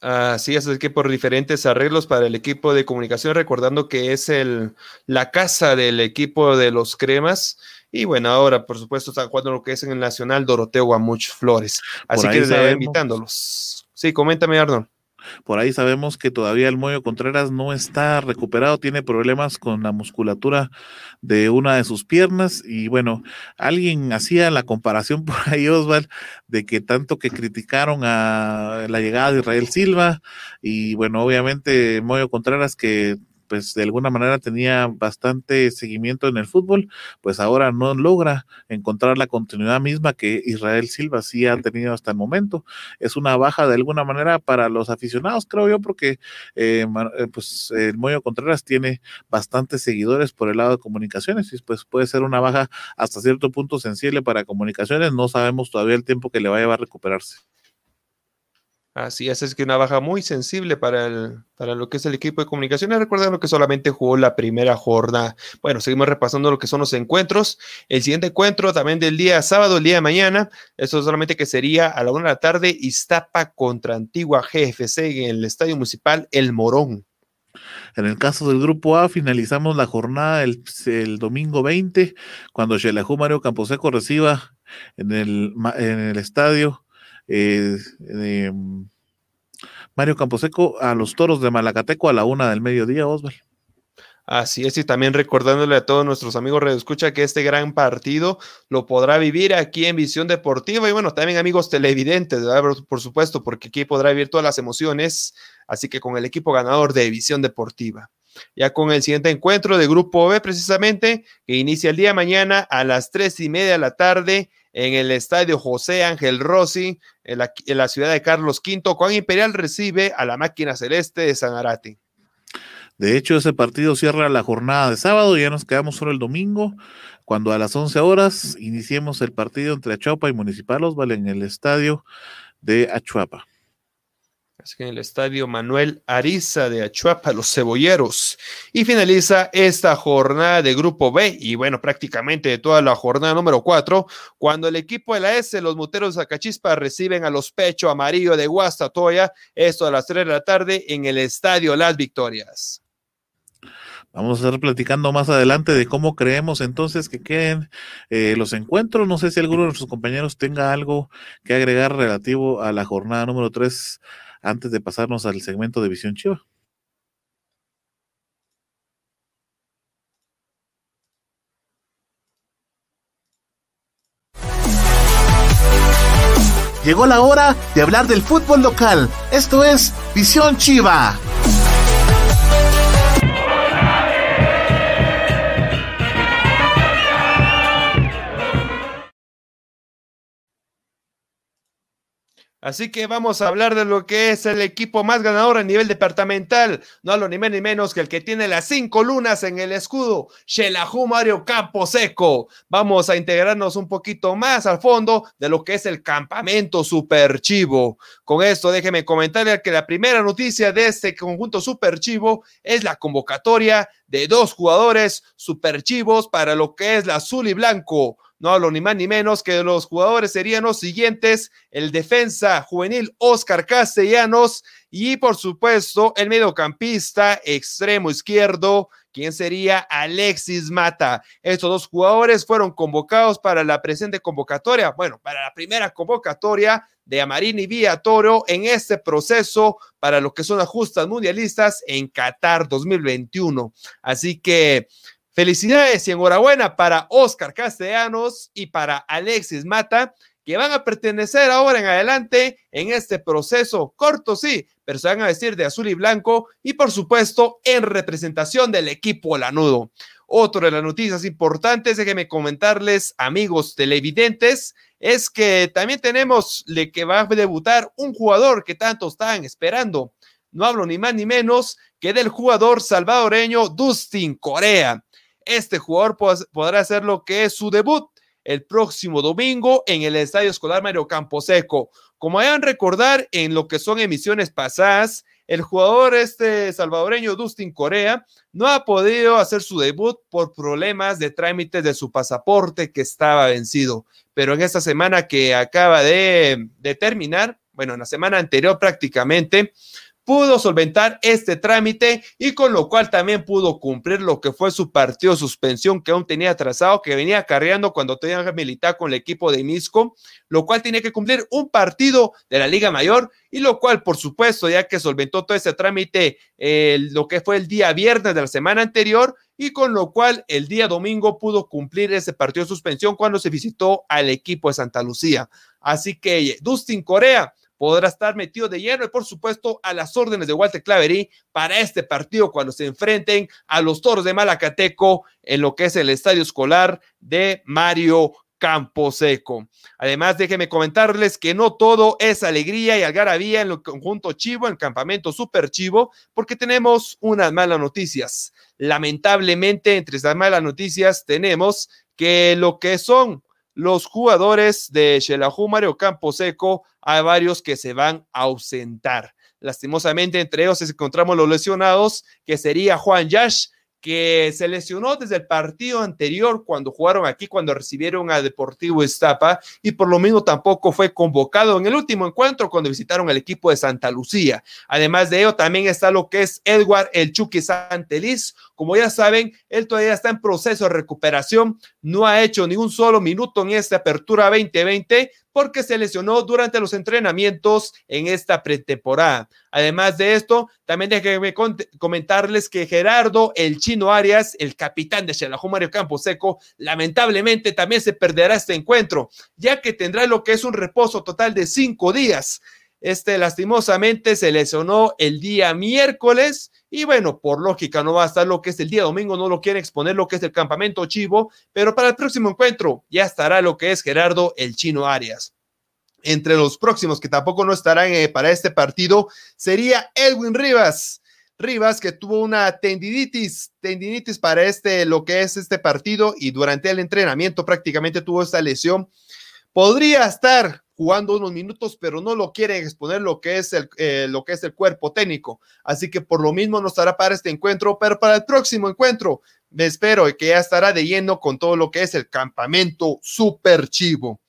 Así es, es que por diferentes arreglos para el equipo de comunicación, recordando que es el, la casa del equipo de los cremas, Y bueno, ahora, por supuesto, están jugando lo que es en el Nacional Doroteo Guamuch Flores. Así que sabemos, invitándolos. Sí, coméntame, Arnold. Por ahí sabemos que todavía el Moyo Contreras no está recuperado, tiene problemas con la musculatura de una de sus piernas y bueno, alguien hacía la comparación por ahí, Osval, de que tanto que criticaron a la llegada de Israel Silva y bueno, obviamente Moyo Contreras que pues de alguna manera tenía bastante seguimiento en el fútbol, pues ahora no logra encontrar la continuidad misma que Israel Silva sí ha tenido hasta el momento. Es una baja de alguna manera para los aficionados, creo yo, porque eh, eh, pues el Moyo Contreras tiene bastantes seguidores por el lado de comunicaciones y pues puede ser una baja hasta cierto punto sensible para comunicaciones. No sabemos todavía el tiempo que le va a llevar a recuperarse. Así es, es que una baja muy sensible para, el, para lo que es el equipo de comunicaciones. Recuerden que solamente jugó la primera jornada. Bueno, seguimos repasando lo que son los encuentros. El siguiente encuentro también del día sábado, el día de mañana. Esto solamente que sería a la una de la tarde, Iztapa contra Antigua GFC en el Estadio Municipal El Morón. En el caso del grupo A, finalizamos la jornada el, domingo 20, cuando Xelajú Mario Camposeco reciba en el, en el estadio eh, Mario Camposeco a los toros de Malacateco a la una del mediodía, Osvaldo. Así es, y también recordándole a todos nuestros amigos Radio Escucha que este gran partido lo podrá vivir aquí en Visión Deportiva y bueno, también amigos televidentes, por supuesto, porque aquí podrá vivir todas las emociones, así que con el equipo ganador de Visión Deportiva. Ya con el siguiente encuentro de Grupo B, precisamente, que inicia el día mañana a las tres y media de la tarde en el estadio José Ángel Rossi, en la, ciudad de Carlos V. Juan Imperial recibe a la máquina celeste de Sanarate. De hecho, ese partido cierra la jornada de sábado, ya nos quedamos solo el domingo, cuando a las 11 horas iniciemos el partido entre Achuapa y Municipal Osval en el estadio de Achuapa en el estadio Manuel Ariza de Achuapa, los cebolleros. Y finaliza esta jornada de Grupo B, y bueno, prácticamente de toda la jornada número 4, cuando el equipo de la S, los muteros de Zacachispa, reciben a los Pecho Amarillo de Guastatoya, esto a las 3 de la tarde en el estadio Las Victorias. Vamos a estar platicando más adelante de cómo creemos entonces que queden eh, los encuentros. No sé si alguno de nuestros compañeros tenga algo que agregar relativo a la jornada número 3 antes de pasarnos al segmento de Visión Chiva. Llegó la hora de hablar del fútbol local. Esto es Visión Chiva. Así que vamos a hablar de lo que es el equipo más ganador a nivel departamental. No hablo ni menos ni menos que el que tiene las cinco lunas en el escudo, Shelahu Mario Seco. Vamos a integrarnos un poquito más al fondo de lo que es el campamento Super Chivo. Con esto, déjeme comentarle que la primera noticia de este conjunto Super Chivo es la convocatoria de dos jugadores Super Chivos para lo que es la azul y blanco. No hablo ni más ni menos que los jugadores serían los siguientes, el defensa juvenil Oscar Castellanos y por supuesto el mediocampista extremo izquierdo, quien sería Alexis Mata. Estos dos jugadores fueron convocados para la presente convocatoria, bueno, para la primera convocatoria de Amarini Vía Toro en este proceso para lo que son las mundialistas en Qatar 2021. Así que Felicidades y enhorabuena para Oscar Castellanos y para Alexis Mata, que van a pertenecer ahora en adelante en este proceso corto, sí, pero se van a vestir de azul y blanco y por supuesto en representación del equipo Lanudo. Otro de las noticias importantes, déjenme comentarles, amigos televidentes, es que también tenemos le que va a debutar un jugador que tanto estaban esperando. No hablo ni más ni menos que del jugador salvadoreño Dustin Corea este jugador podrá hacer lo que es su debut el próximo domingo en el Estadio Escolar Mario Camposeco. Como hayan recordar en lo que son emisiones pasadas, el jugador este salvadoreño Dustin Corea no ha podido hacer su debut por problemas de trámites de su pasaporte que estaba vencido. Pero en esta semana que acaba de, de terminar, bueno, en la semana anterior prácticamente, pudo solventar este trámite y con lo cual también pudo cumplir lo que fue su partido de suspensión que aún tenía atrasado, que venía carreando cuando tenía militar con el equipo de Misco, lo cual tenía que cumplir un partido de la Liga Mayor y lo cual, por supuesto, ya que solventó todo ese trámite, eh, lo que fue el día viernes de la semana anterior, y con lo cual el día domingo pudo cumplir ese partido de suspensión cuando se visitó al equipo de Santa Lucía. Así que Dustin Corea podrá estar metido de lleno y por supuesto a las órdenes de Walter Claverí para este partido cuando se enfrenten a los toros de Malacateco en lo que es el estadio escolar de Mario Camposeco. Además, déjenme comentarles que no todo es alegría y algarabía en el conjunto Chivo, en el campamento Super Chivo, porque tenemos unas malas noticias. Lamentablemente, entre esas malas noticias, tenemos que lo que son los jugadores de Xelajú Mario Camposeco, hay varios que se van a ausentar. Lastimosamente, entre ellos encontramos los lesionados, que sería Juan Yash, que se lesionó desde el partido anterior cuando jugaron aquí, cuando recibieron a Deportivo Estapa, y por lo mismo tampoco fue convocado en el último encuentro cuando visitaron al equipo de Santa Lucía. Además de ello, también está lo que es Edward El Chucky Santeliz. Como ya saben, él todavía está en proceso de recuperación, no ha hecho ni un solo minuto en esta apertura 2020, porque se lesionó durante los entrenamientos en esta pretemporada. Además de esto, también déjenme comentarles que Gerardo El Chino Arias, el capitán de Xelajú Mario Seco, lamentablemente también se perderá este encuentro, ya que tendrá lo que es un reposo total de cinco días. Este lastimosamente se lesionó el día miércoles y bueno, por lógica no va a estar lo que es el día domingo, no lo quieren exponer lo que es el campamento chivo, pero para el próximo encuentro ya estará lo que es Gerardo el Chino Arias. Entre los próximos que tampoco no estarán eh, para este partido sería Edwin Rivas. Rivas que tuvo una tendinitis, tendinitis para este, lo que es este partido y durante el entrenamiento prácticamente tuvo esta lesión. Podría estar jugando unos minutos, pero no lo quieren exponer lo que es el, eh, lo que es el cuerpo técnico. Así que por lo mismo no estará para este encuentro, pero para el próximo encuentro me espero que ya estará de lleno con todo lo que es el campamento super chivo.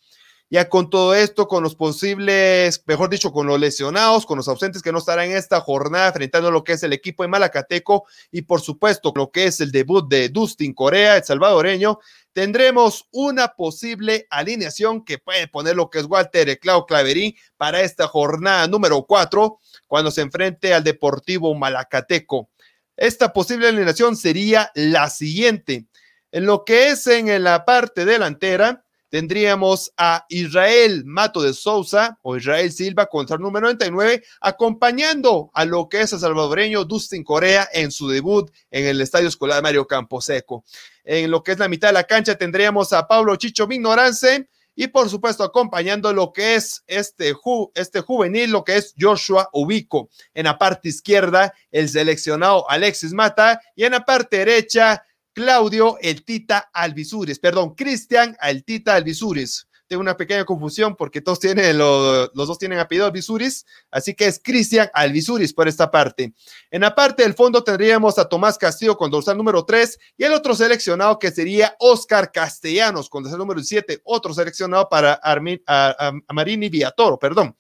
Ya con todo esto, con los posibles, mejor dicho, con los lesionados, con los ausentes que no estarán en esta jornada, enfrentando lo que es el equipo de Malacateco y por supuesto lo que es el debut de Dustin Corea, el salvadoreño, tendremos una posible alineación que puede poner lo que es Walter Clau Claverín para esta jornada número cuatro, cuando se enfrente al Deportivo Malacateco. Esta posible alineación sería la siguiente. En lo que es en la parte delantera, tendríamos a Israel Mato de Sousa o Israel Silva contra el número 99, acompañando a lo que es el salvadoreño Dustin Corea en su debut en el Estadio Escolar Mario Camposeco. En lo que es la mitad de la cancha tendríamos a Pablo Chicho Mignorance y por supuesto acompañando lo que es este, este juvenil, lo que es Joshua Ubico. En la parte izquierda, el seleccionado Alexis Mata y en la parte derecha, Claudio El Tita Alvisuris, perdón, Cristian El Tita Alvisuris. Tengo una pequeña confusión porque todos tienen, los dos tienen apellido Alvisuris, así que es Cristian Alvisuris por esta parte. En la parte del fondo tendríamos a Tomás Castillo con dorsal número 3 y el otro seleccionado que sería Oscar Castellanos con dorsal número 7, otro seleccionado para Armin, a, Marini Villatoro, perdón.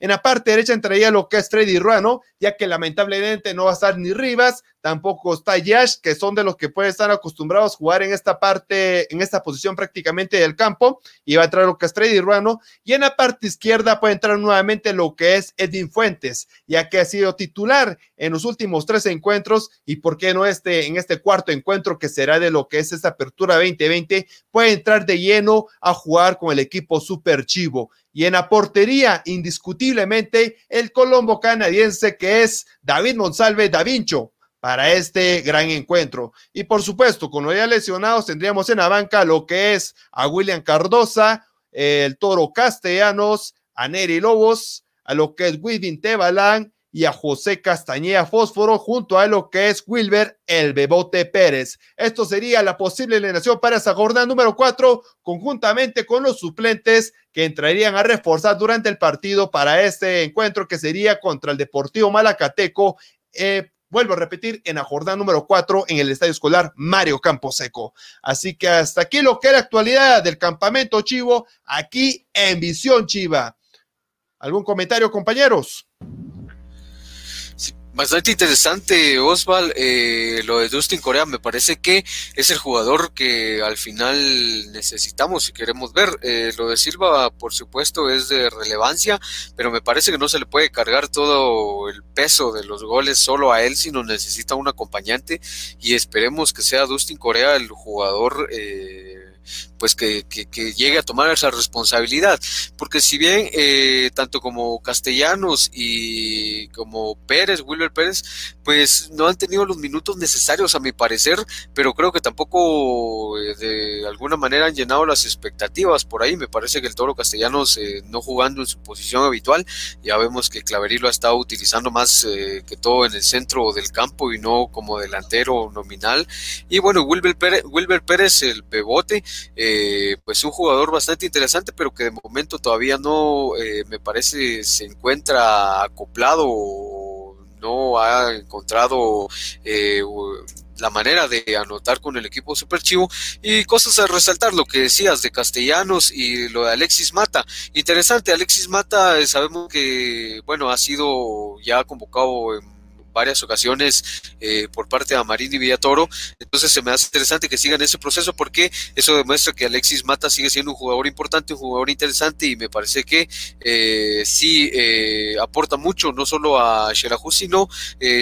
En la parte derecha entraría lo que es Freddy Ruano, ya que lamentablemente no va a estar ni Rivas, tampoco está Yash, que son de los que pueden estar acostumbrados a jugar en esta parte, en esta posición prácticamente del campo, y va a entrar lo que es Freddy Ruano, y en la parte izquierda puede entrar nuevamente lo que es Edwin Fuentes, ya que ha sido titular en los últimos tres encuentros, y por qué no este, en este cuarto encuentro que será de lo que es esta apertura 2020, puede entrar de lleno a jugar con el equipo Super Chivo. Y en la portería, indiscutiblemente, el colombo canadiense que es David Monsalve da Vincho para este gran encuentro. Y por supuesto, con los ya lesionados, tendríamos en la banca lo que es a William Cardosa, el Toro Castellanos, a Neri Lobos, a lo que es Wivin Tebalán y a José Castañeda Fósforo junto a lo que es Wilber El Bebote Pérez. Esto sería la posible alineación para esa jornada número cuatro, conjuntamente con los suplentes que entrarían a reforzar durante el partido para este encuentro que sería contra el Deportivo Malacateco. Eh, vuelvo a repetir, en la jornada número cuatro en el Estadio Escolar Mario Camposeco. Así que hasta aquí lo que es la actualidad del campamento Chivo, aquí en Visión Chiva. ¿Algún comentario, compañeros? Bastante interesante, Osval. Eh, lo de Dustin Corea me parece que es el jugador que al final necesitamos y queremos ver. Eh, lo de Silva, por supuesto, es de relevancia, pero me parece que no se le puede cargar todo el peso de los goles solo a él, sino necesita un acompañante y esperemos que sea Dustin Corea el jugador. Eh, pues que, llegue a tomar esa responsabilidad. Porque si bien eh, tanto como Castellanos y como Pérez, Wilber Pérez, pues no han tenido los minutos necesarios a mi parecer, pero creo que tampoco eh, de alguna manera han llenado las expectativas por ahí. Me parece que el Toro Castellanos eh, no jugando en su posición habitual, ya vemos que Claverí lo ha estado utilizando más que todo en el centro del campo y no como delantero nominal. Y bueno, Wilber Pérez, Wilber Pérez el pebote, eh, pues un jugador bastante interesante, pero que de momento todavía no me parece se encuentra acoplado no ha encontrado eh, la manera de anotar con el equipo super chivo y cosas a resaltar lo que decías de Castellanos y lo de Alexis Mata. Interesante Alexis Mata sabemos que bueno ha sido ya convocado en varias ocasiones eh, por parte de Amarín y Villatoro. Entonces se me hace interesante que sigan ese proceso porque eso demuestra que Alexis Mata sigue siendo un jugador importante, un jugador interesante y me parece que eh, sí eh, aporta mucho, no solo a Xelajú, sino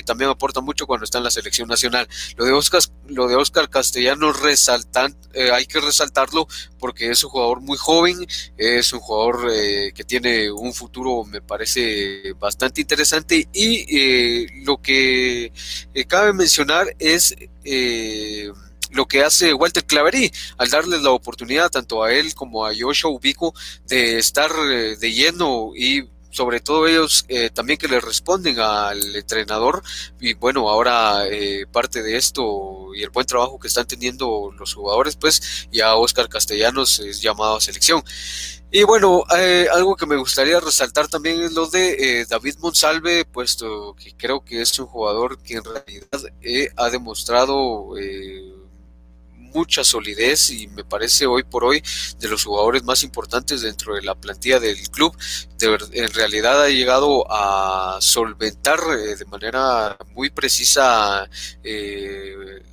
también aporta mucho cuando está en la selección nacional. Lo de Oscar, lo de Oscar Castellanos resaltan, hay que resaltarlo porque es un jugador muy joven, es un jugador que tiene un futuro, me parece, bastante interesante y lo que eh, cabe mencionar es eh, lo que hace Walter Claverí al darles la oportunidad tanto a él como a Joshua Ubico de estar eh, de lleno y sobre todo ellos también que le responden al entrenador. Y bueno ahora parte de esto y el buen trabajo que están teniendo los jugadores pues ya Oscar Castellanos es llamado a selección y bueno, eh, algo que me gustaría resaltar también es lo de eh, David Monsalve, puesto que creo que es un jugador que en realidad eh, ha demostrado mucha solidez y me parece hoy por hoy de los jugadores más importantes dentro de la plantilla del club. en realidad ha llegado a solventar de manera muy precisa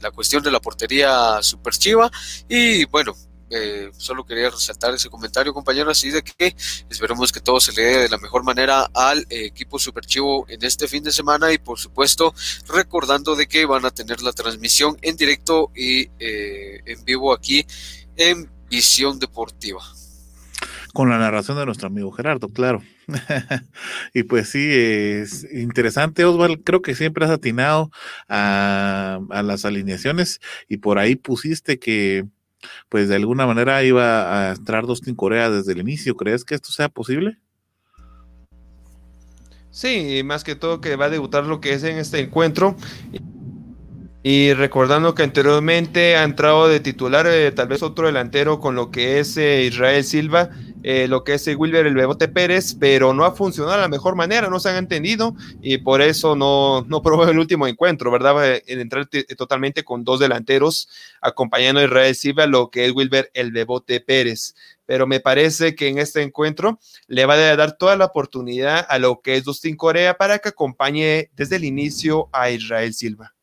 la cuestión de la portería super chiva y bueno, eh, solo quería resaltar ese comentario, compañero, así de que esperemos que todo se le dé de la mejor manera al eh, equipo Super Chivo en este fin de semana y por supuesto recordando de que van a tener la transmisión en directo y eh, en vivo aquí en Visión Deportiva. Con la narración de nuestro amigo Gerardo, claro. y pues sí, es interesante, Osval. Creo que siempre has atinado a las alineaciones y por ahí pusiste que pues de alguna manera iba a entrar Dustin Corea desde el inicio. ¿Crees que esto sea posible? Sí, más que todo que va a debutar lo que es en este encuentro. Y recordando que anteriormente ha entrado de titular eh, tal vez otro delantero con lo que es eh, Israel Silva, eh, lo que es Wilber el Bebote Pérez, pero no ha funcionado de la mejor manera, no se han entendido y por eso no, no probó el último encuentro, ¿verdad? En entrar totalmente con dos delanteros acompañando a Israel Silva, lo que es Wilber el Bebote Pérez. Pero me parece que en este encuentro le va a dar toda la oportunidad a lo que es Dustin Corea para que acompañe desde el inicio a Israel Silva.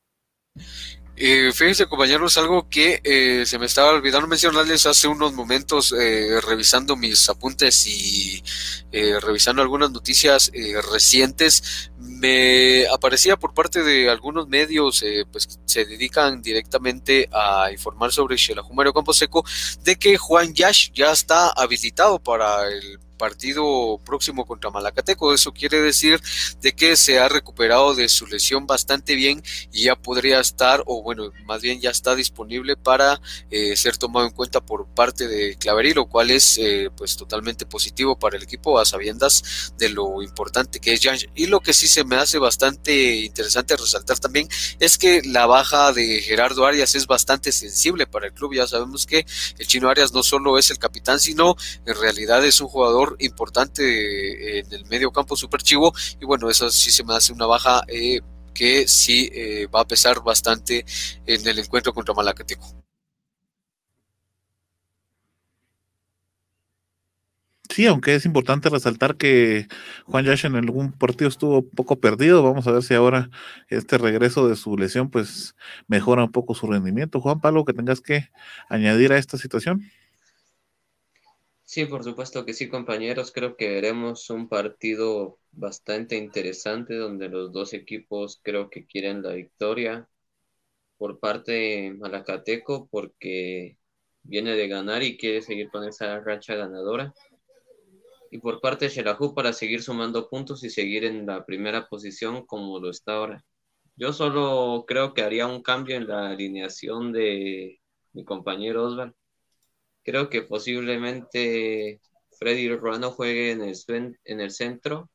Eh, fíjense compañeros, algo que eh, se me estaba olvidando mencionarles hace unos momentos eh, revisando mis apuntes y eh, revisando algunas noticias recientes, me aparecía por parte de algunos medios pues que se dedican directamente a informar sobre Xelajumario Camposeco de que Juan Yash ya está habilitado para el partido próximo contra Malacateco. Eso quiere decir de que se ha recuperado de su lesión bastante bien y ya podría estar, o bueno, más bien ya está disponible para eh, ser tomado en cuenta por parte de Claverí, lo cual es eh, pues totalmente positivo para el equipo a sabiendas de lo importante que es Jan. Y lo que sí se me hace bastante interesante resaltar también es que la baja de Gerardo Arias es bastante sensible para el club. Ya sabemos que el chino Arias no solo es el capitán, sino en realidad es un jugador importante en el medio campo super chivo y bueno, eso sí se me hace una baja eh, que sí eh, va a pesar bastante en el encuentro contra Malacateco. Sí, aunque es importante resaltar que Juan Yash en algún partido estuvo un poco perdido. Vamos a ver si ahora este regreso de su lesión pues mejora un poco su rendimiento. Juan Pablo, que tengas que añadir a esta situación. Sí, por supuesto que sí, compañeros. Creo que veremos un partido bastante interesante donde los dos equipos creo que quieren la victoria por parte de Malacateco porque viene de ganar y quiere seguir con esa racha ganadora y por parte de Shelahu para seguir sumando puntos y seguir en la primera posición como lo está ahora. Yo solo creo que haría un cambio en la alineación de mi compañero Osval. Creo que posiblemente Freddy Ruano juegue en el, en el centro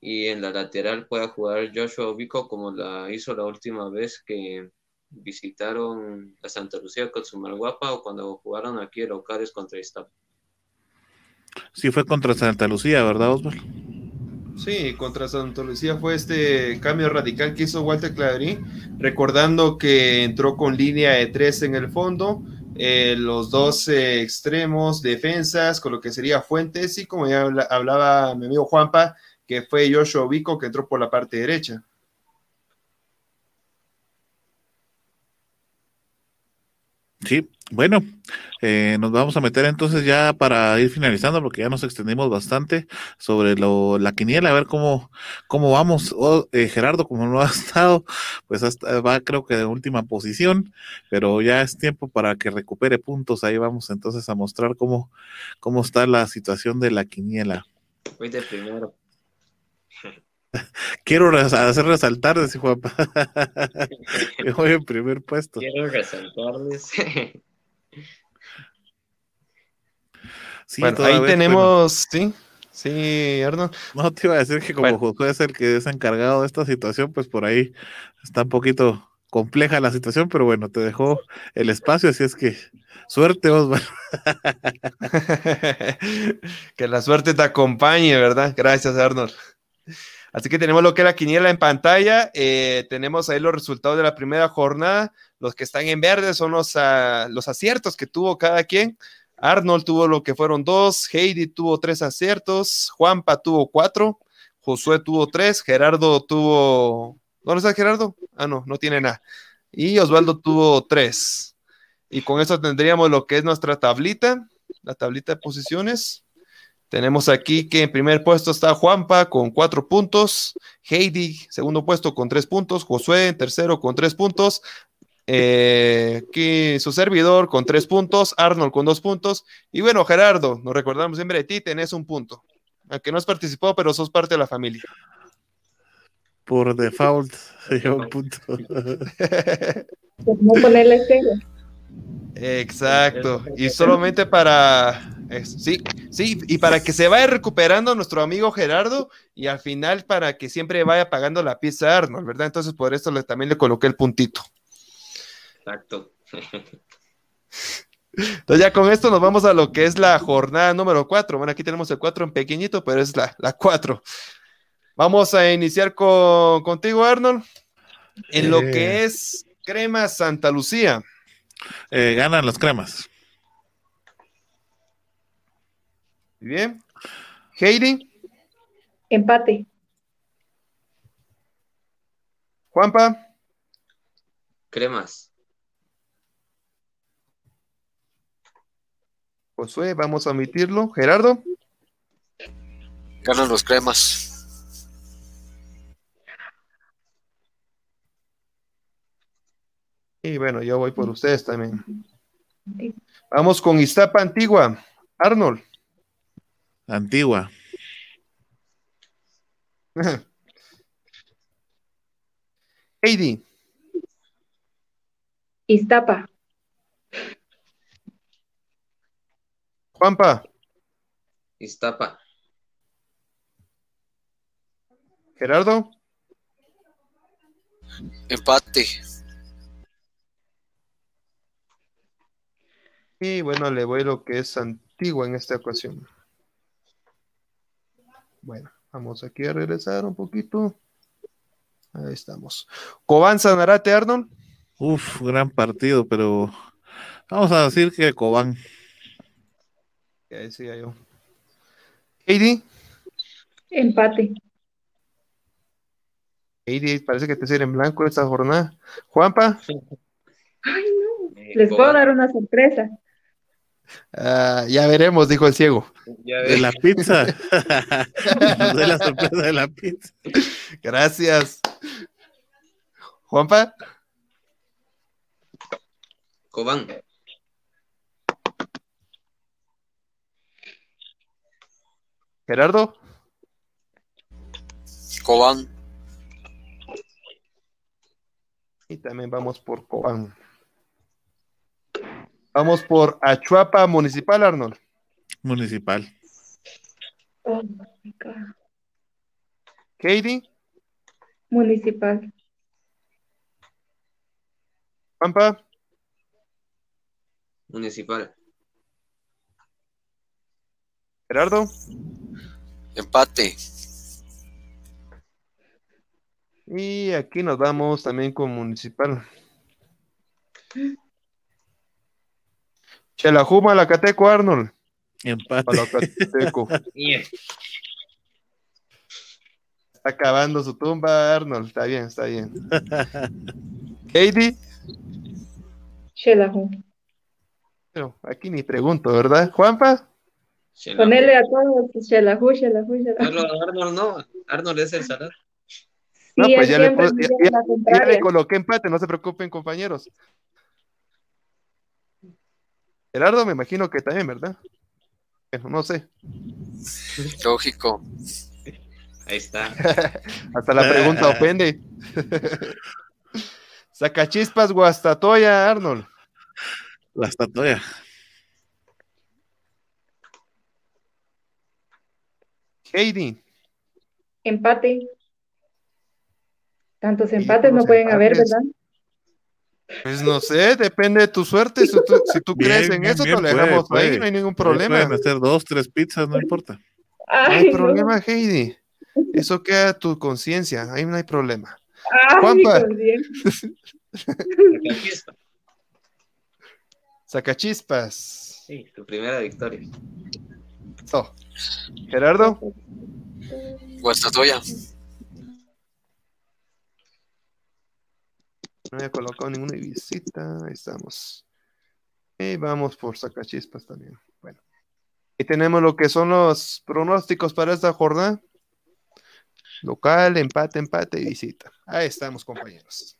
y en la lateral pueda jugar Joshua Vico como la hizo la última vez que visitaron la Santa Lucía con su Malguapa o cuando jugaron aquí el Ocares contra Iztapa. Sí, fue contra Santa Lucía, ¿verdad, Osvaldo? Sí, contra Santa Lucía fue este cambio radical que hizo Walter Claverí, recordando que entró con línea de tres en el fondo, eh, los dos eh, extremos, defensas, con lo que sería Fuentes, y como ya hablaba mi amigo Juanpa, que fue Joshua Vico que entró por la parte derecha. Sí, bueno, eh, nos vamos a meter entonces ya para ir finalizando, porque ya nos extendimos bastante sobre lo, la quiniela, a ver cómo, cómo vamos. Eh, Gerardo, como no ha estado, pues hasta va creo que de última posición, pero ya es tiempo para que recupere puntos. Ahí vamos entonces a mostrar cómo, cómo está la situación de la quiniela. Voy de primero. Quiero hacer resaltar, decía Juan. Yo voy en primer puesto. Quiero resaltarles. sí, bueno, ahí tenemos, sí, sí, Arnold. No te iba a decir que como Josué es el que es encargado de esta situación, pues por ahí está un poquito compleja la situación, pero bueno, te dejó el espacio, así es que suerte, Osvaldo. que la suerte te acompañe, ¿verdad? Gracias, Arnold. Así que tenemos lo que es la quiniela en pantalla. Eh, tenemos ahí los resultados de la primera jornada. Los que están en verde son los, ah, los aciertos que tuvo cada quien. Arnold tuvo lo que fueron dos, Heidi tuvo tres aciertos, Juanpa tuvo cuatro, Josué tuvo tres, Gerardo tuvo. ¿Dónde está Gerardo? Ah, no, no tiene nada. Y Osvaldo tuvo tres. Y con eso tendríamos lo que es nuestra tablita, la tablita de posiciones. Tenemos aquí que en primer puesto está Juanpa con cuatro puntos, Heidi, segundo puesto con tres puntos, Josué en tercero con tres puntos, eh, aquí su servidor con tres puntos, Arnold con dos puntos, y bueno, Gerardo, nos recordamos siempre de ti, tenés un punto, aunque no has participado, pero sos parte de la familia. Por default, un punto. no ponerle cero. Exacto. Y solamente para. sí, sí, y para que se vaya recuperando nuestro amigo Gerardo y al final para que siempre vaya pagando la pieza Arnold, ¿verdad? Entonces por esto le, también le coloqué el puntito. Exacto. Entonces ya con esto nos vamos a lo que es la jornada número 4. Bueno, aquí tenemos el 4 en pequeñito, pero es la, la 4. Vamos a iniciar con, contigo, Arnold, en lo que es Crema Santa Lucía. Eh, ganan las cremas. Muy bien. Heidi. Empate. Juanpa. Cremas. Josué, vamos a omitirlo. Gerardo. Ganan los cremas. Y bueno, yo voy por ustedes también. Vamos con Iztapa Antigua. Arnold. Antigua. Heidi. Iztapa. Juanpa. Iztapa. Gerardo. Empate. Y bueno, le voy lo que es Antigua en esta ocasión. Bueno, vamos aquí a regresar un poquito. Ahí estamos. Cobán Sanarate, Arnold. Uf, gran partido, pero vamos a decir que Cobán. Ya decía yo. Heidi. Empate. Heidi, parece que te sirve en blanco esta jornada. Juanpa. Ay, no. Les puedo dar una sorpresa. Ah, ya veremos, dijo el ciego. de la pizza. de la sorpresa de la pizza. Gracias. Juanpa. Cobán. Gerardo. Cobán. Y también vamos por Cobán. Vamos por Achuapa Municipal, Arnold. Municipal. Oh my God. Katie. Municipal. Pampa. Municipal. Gerardo. Empate. Y aquí nos vamos también con Municipal. Chelajuma, Lacateco, Arnold. Empate. Está acabando su tumba, Arnold. Está bien, está bien. Katie. Shelahu. Pero aquí ni pregunto, ¿verdad? Juanpa. Ponele a todos Shelahu, Shelahu, Shelahu. Arnold, Arnold no. Arnold es el salar. No, Sí, pues ya le, ya- ya- le coloqué empate, no se preocupen, compañeros. Gerardo, me imagino que también, ¿verdad? Bueno, no sé. Lógico. Ahí está. Hasta la pregunta ofende. Sacachispas, Guastatoya, Arnold. La estatuilla. Heidi. Empate. Tantos empates no pueden haber. ¿verdad? Pues no sé, depende de tu suerte. Si tú, si tú Bien, crees en bien, eso, bien, te lo puede, dejamos ahí, puede. no hay ningún Pueden problema. hacer dos, tres pizzas, no importa. No hay no. problema, Heidi. Eso queda a tu conciencia, ahí no hay problema. Ay, Juanpa. Sacachispas. Sí, tu primera victoria. Oh. Gerardo. Guastatoya. No había colocado ninguna visita. Ahí estamos. Y vamos por sacachispas también. Bueno. Y tenemos lo que son los pronósticos para esta jornada. Local, empate, empate y visita. Ahí estamos, compañeros.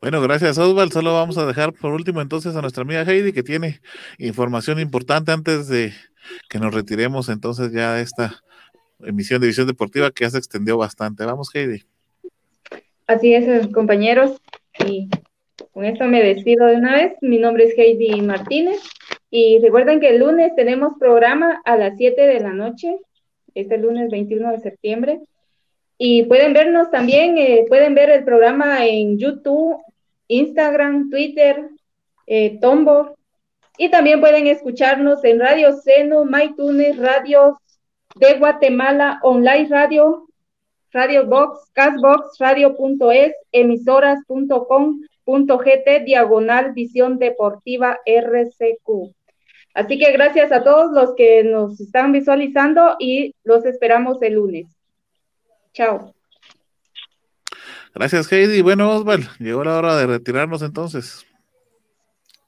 Bueno, gracias Oswald. Solo vamos a dejar por último entonces a nuestra amiga Heidi que tiene información importante antes de que nos retiremos entonces ya de esta emisión de Visión Deportiva que ya se extendió bastante. Vamos Heidi. Así es, compañeros. Y con esto me despido de una vez. Mi nombre es Heidi Martínez. Y recuerden que el lunes tenemos programa a las 7 de la noche, este lunes 21 de septiembre. Y pueden vernos también, eh, pueden ver el programa en YouTube, Instagram, Twitter, eh, Tombo. Y también pueden escucharnos en Radio Seno, MyTunes, Radios de Guatemala, Online Radio, Radio Box, Castbox, Radio.es, emisoras.com.gt, diagonal Visión Deportiva RCQ. Así que gracias a todos los que nos están visualizando y los esperamos el lunes. Chao. Gracias Heidi. Bueno Oswald, llegó la hora de retirarnos entonces.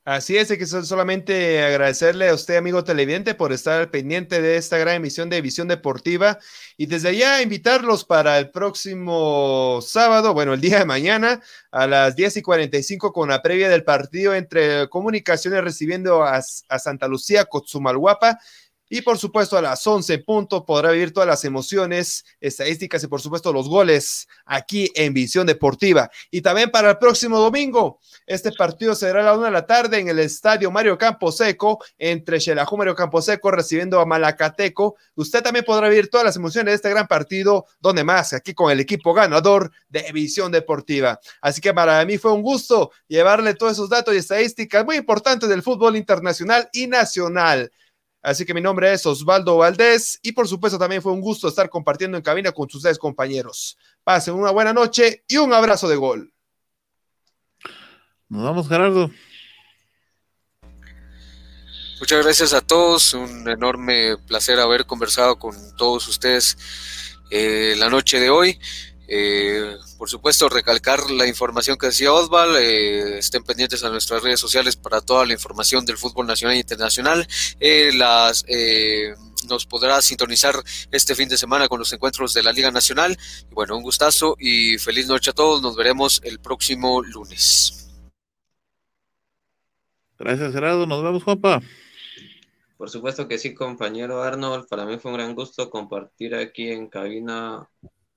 Así es, que sol- solamente agradecerle a usted, amigo televidente, por estar pendiente de esta gran emisión de Visión Deportiva y desde allá invitarlos para el próximo sábado, bueno, el día de mañana, a las 10 y 45 con la previa del partido entre Comunicaciones recibiendo a, a Santa Lucía, Cotzumalguapa. Y por supuesto a las 11 en punto podrá vivir todas las emociones, estadísticas y por supuesto los goles aquí en Visión Deportiva. Y también para el próximo domingo, este partido será a la una de la tarde en el estadio Mario Camposeco, entre Xelajú Mario Camposeco recibiendo a Malacateco. Usted también podrá vivir todas las emociones de este gran partido, donde más, aquí con el equipo ganador de Visión Deportiva. Así que para mí fue un gusto llevarle todos esos datos y estadísticas muy importantes del fútbol internacional y nacional. Así que mi nombre es Osvaldo Valdés y por supuesto también fue un gusto estar compartiendo en cabina con sus ustedes compañeros. Pasen una buena noche y un abrazo de gol. Nos vamos Gerardo. Muchas gracias a todos, un enorme placer haber conversado con todos ustedes eh, la noche de hoy. Eh, por supuesto, recalcar la información que decía Osval. Eh, estén pendientes a nuestras redes sociales para toda la información del fútbol nacional e internacional. Eh, las nos podrá sintonizar este fin de semana con los encuentros de la Liga Nacional. Y bueno, un gustazo y feliz noche a todos. Nos veremos el próximo lunes. Gracias, Gerardo. Nos vemos, Juanpa. Por supuesto que sí, compañero Arnold. Para mí fue un gran gusto compartir aquí en cabina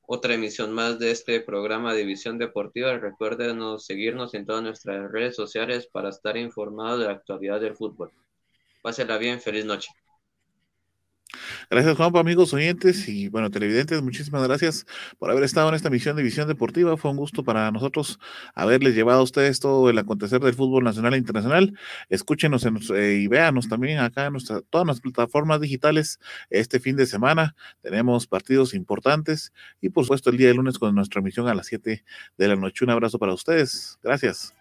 otra emisión más de este programa de Visión Deportiva. Recuerden seguirnos en todas nuestras redes sociales para estar informados de la actualidad del fútbol. Pásela bien, feliz noche. Gracias, Juanpa, amigos oyentes y bueno, televidentes, muchísimas gracias por haber estado en esta misión de Visión Deportiva. Fue un gusto para nosotros haberles llevado a ustedes todo el acontecer del fútbol nacional e internacional. Escúchenos eh, y véanos también acá en nuestra, todas las plataformas digitales este fin de semana. Tenemos partidos importantes y por supuesto el día de lunes con nuestra emisión a las 7 de la noche. Un abrazo para ustedes. Gracias.